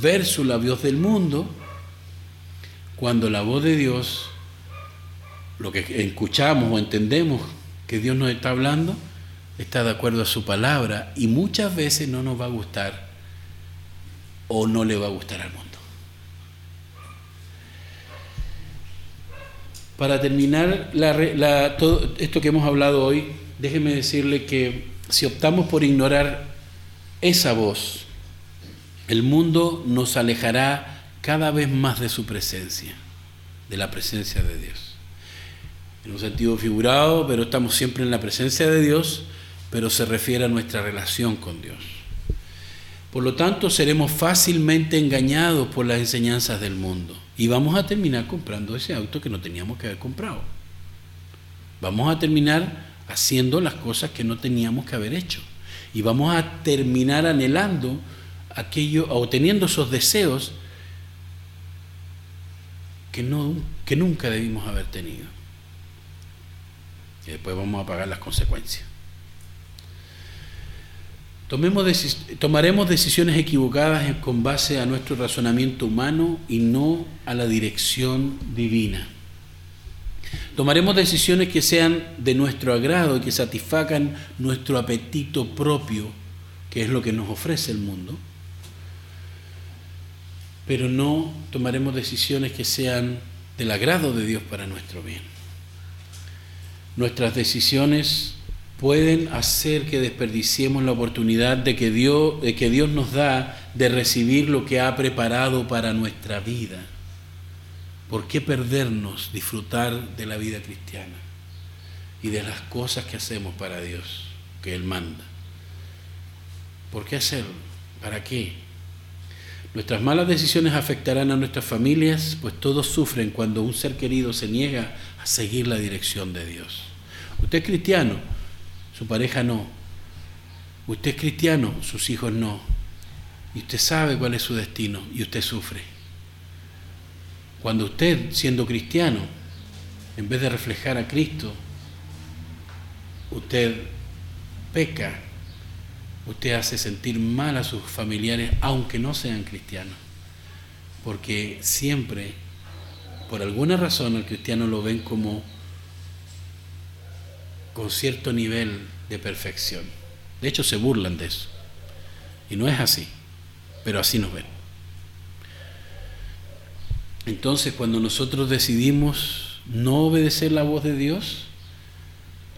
versus la voz del mundo, cuando la voz de Dios, lo que escuchamos o entendemos que Dios nos está hablando, está de acuerdo a su palabra y muchas veces no nos va a gustar o no le va a gustar al mundo. Para terminar todo esto que hemos hablado hoy, déjeme decirle que si optamos por ignorar esa voz, el mundo nos alejará cada vez más de su presencia, de la presencia de Dios. En un sentido figurado, pero estamos siempre en la presencia de Dios, pero se refiere a nuestra relación con Dios. Por lo tanto, seremos fácilmente engañados por las enseñanzas del mundo y vamos a terminar comprando ese auto que no teníamos que haber comprado. Vamos a terminar haciendo las cosas que no teníamos que haber hecho y vamos a terminar anhelando aquello o teniendo esos deseos que, no, que nunca debimos haber tenido. Y después vamos a pagar las consecuencias. Tomaremos decisiones equivocadas con base a nuestro razonamiento humano y no a la dirección divina. Tomaremos decisiones que sean de nuestro agrado y que satisfagan nuestro apetito propio, que es lo que nos ofrece el mundo. Pero no tomaremos decisiones que sean del agrado de Dios para nuestro bien. Nuestras decisiones pueden hacer que desperdiciemos la oportunidad de que, Dios, de que Dios nos da de recibir lo que ha preparado para nuestra vida. ¿Por qué perdernos disfrutar de la vida cristiana y de las cosas que hacemos para Dios, que Él manda? ¿Por qué hacerlo? ¿Para qué? Nuestras malas decisiones afectarán a nuestras familias, pues todos sufren cuando un ser querido se niega a seguir la dirección de Dios. Usted es cristiano, su pareja no. Usted es cristiano, sus hijos no. Y usted sabe cuál es su destino y usted sufre. Cuando usted, siendo cristiano, en vez de reflejar a Cristo, usted peca, usted hace sentir mal a sus familiares, aunque no sean cristianos. Porque siempre, por alguna razón, al cristiano lo ven como con cierto nivel de perfección. De hecho, se burlan de eso. Y no es así, pero así nos ven. Entonces, cuando nosotros decidimos no obedecer la voz de Dios,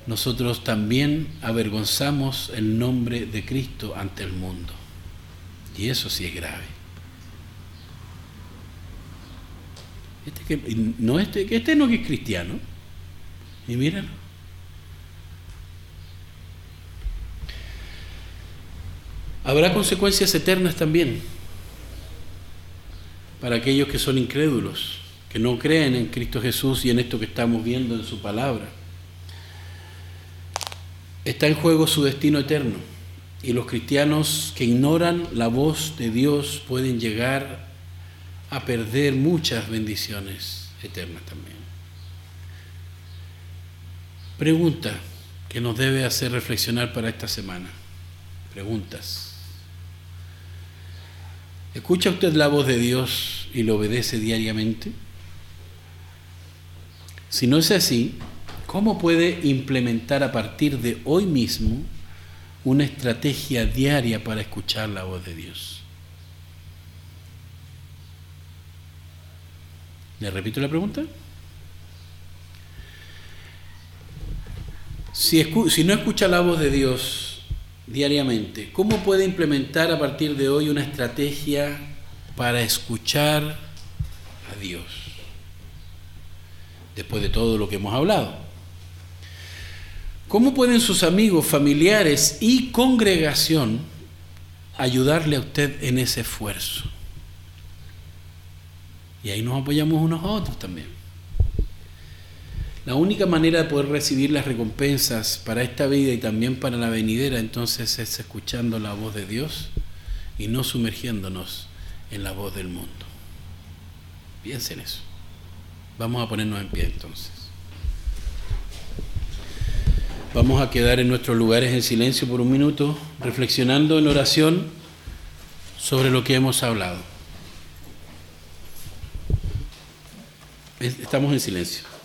nosotros también avergonzamos el nombre de Cristo ante el mundo. Y eso sí es grave. Este este, este no que es cristiano. Y míralo. Habrá consecuencias eternas también para aquellos que son incrédulos, que no creen en Cristo Jesús y en esto que estamos viendo en su palabra. Está en juego su destino eterno y los cristianos que ignoran la voz de Dios pueden llegar a perder muchas bendiciones eternas también. Pregunta que nos debe hacer reflexionar para esta semana. Preguntas. ¿Escucha usted la voz de Dios y lo obedece diariamente? Si no es así, ¿cómo puede implementar a partir de hoy mismo una estrategia diaria para escuchar la voz de Dios? ¿Le repito la pregunta? Si, no escucha la voz de Dios, diariamente, ¿cómo puede implementar a partir de hoy una estrategia para escuchar a Dios? Después de todo lo que hemos hablado. ¿Cómo pueden sus amigos, familiares y congregación ayudarle a usted en ese esfuerzo? Y ahí nos apoyamos unos a otros también. La única manera de poder recibir las recompensas para esta vida y también para la venidera entonces es escuchando la voz de Dios y no sumergiéndonos en la voz del mundo. Piensen eso. Vamos a ponernos en pie entonces. Vamos a quedar en nuestros lugares en silencio por un minuto, reflexionando en oración sobre lo que hemos hablado. Estamos en silencio.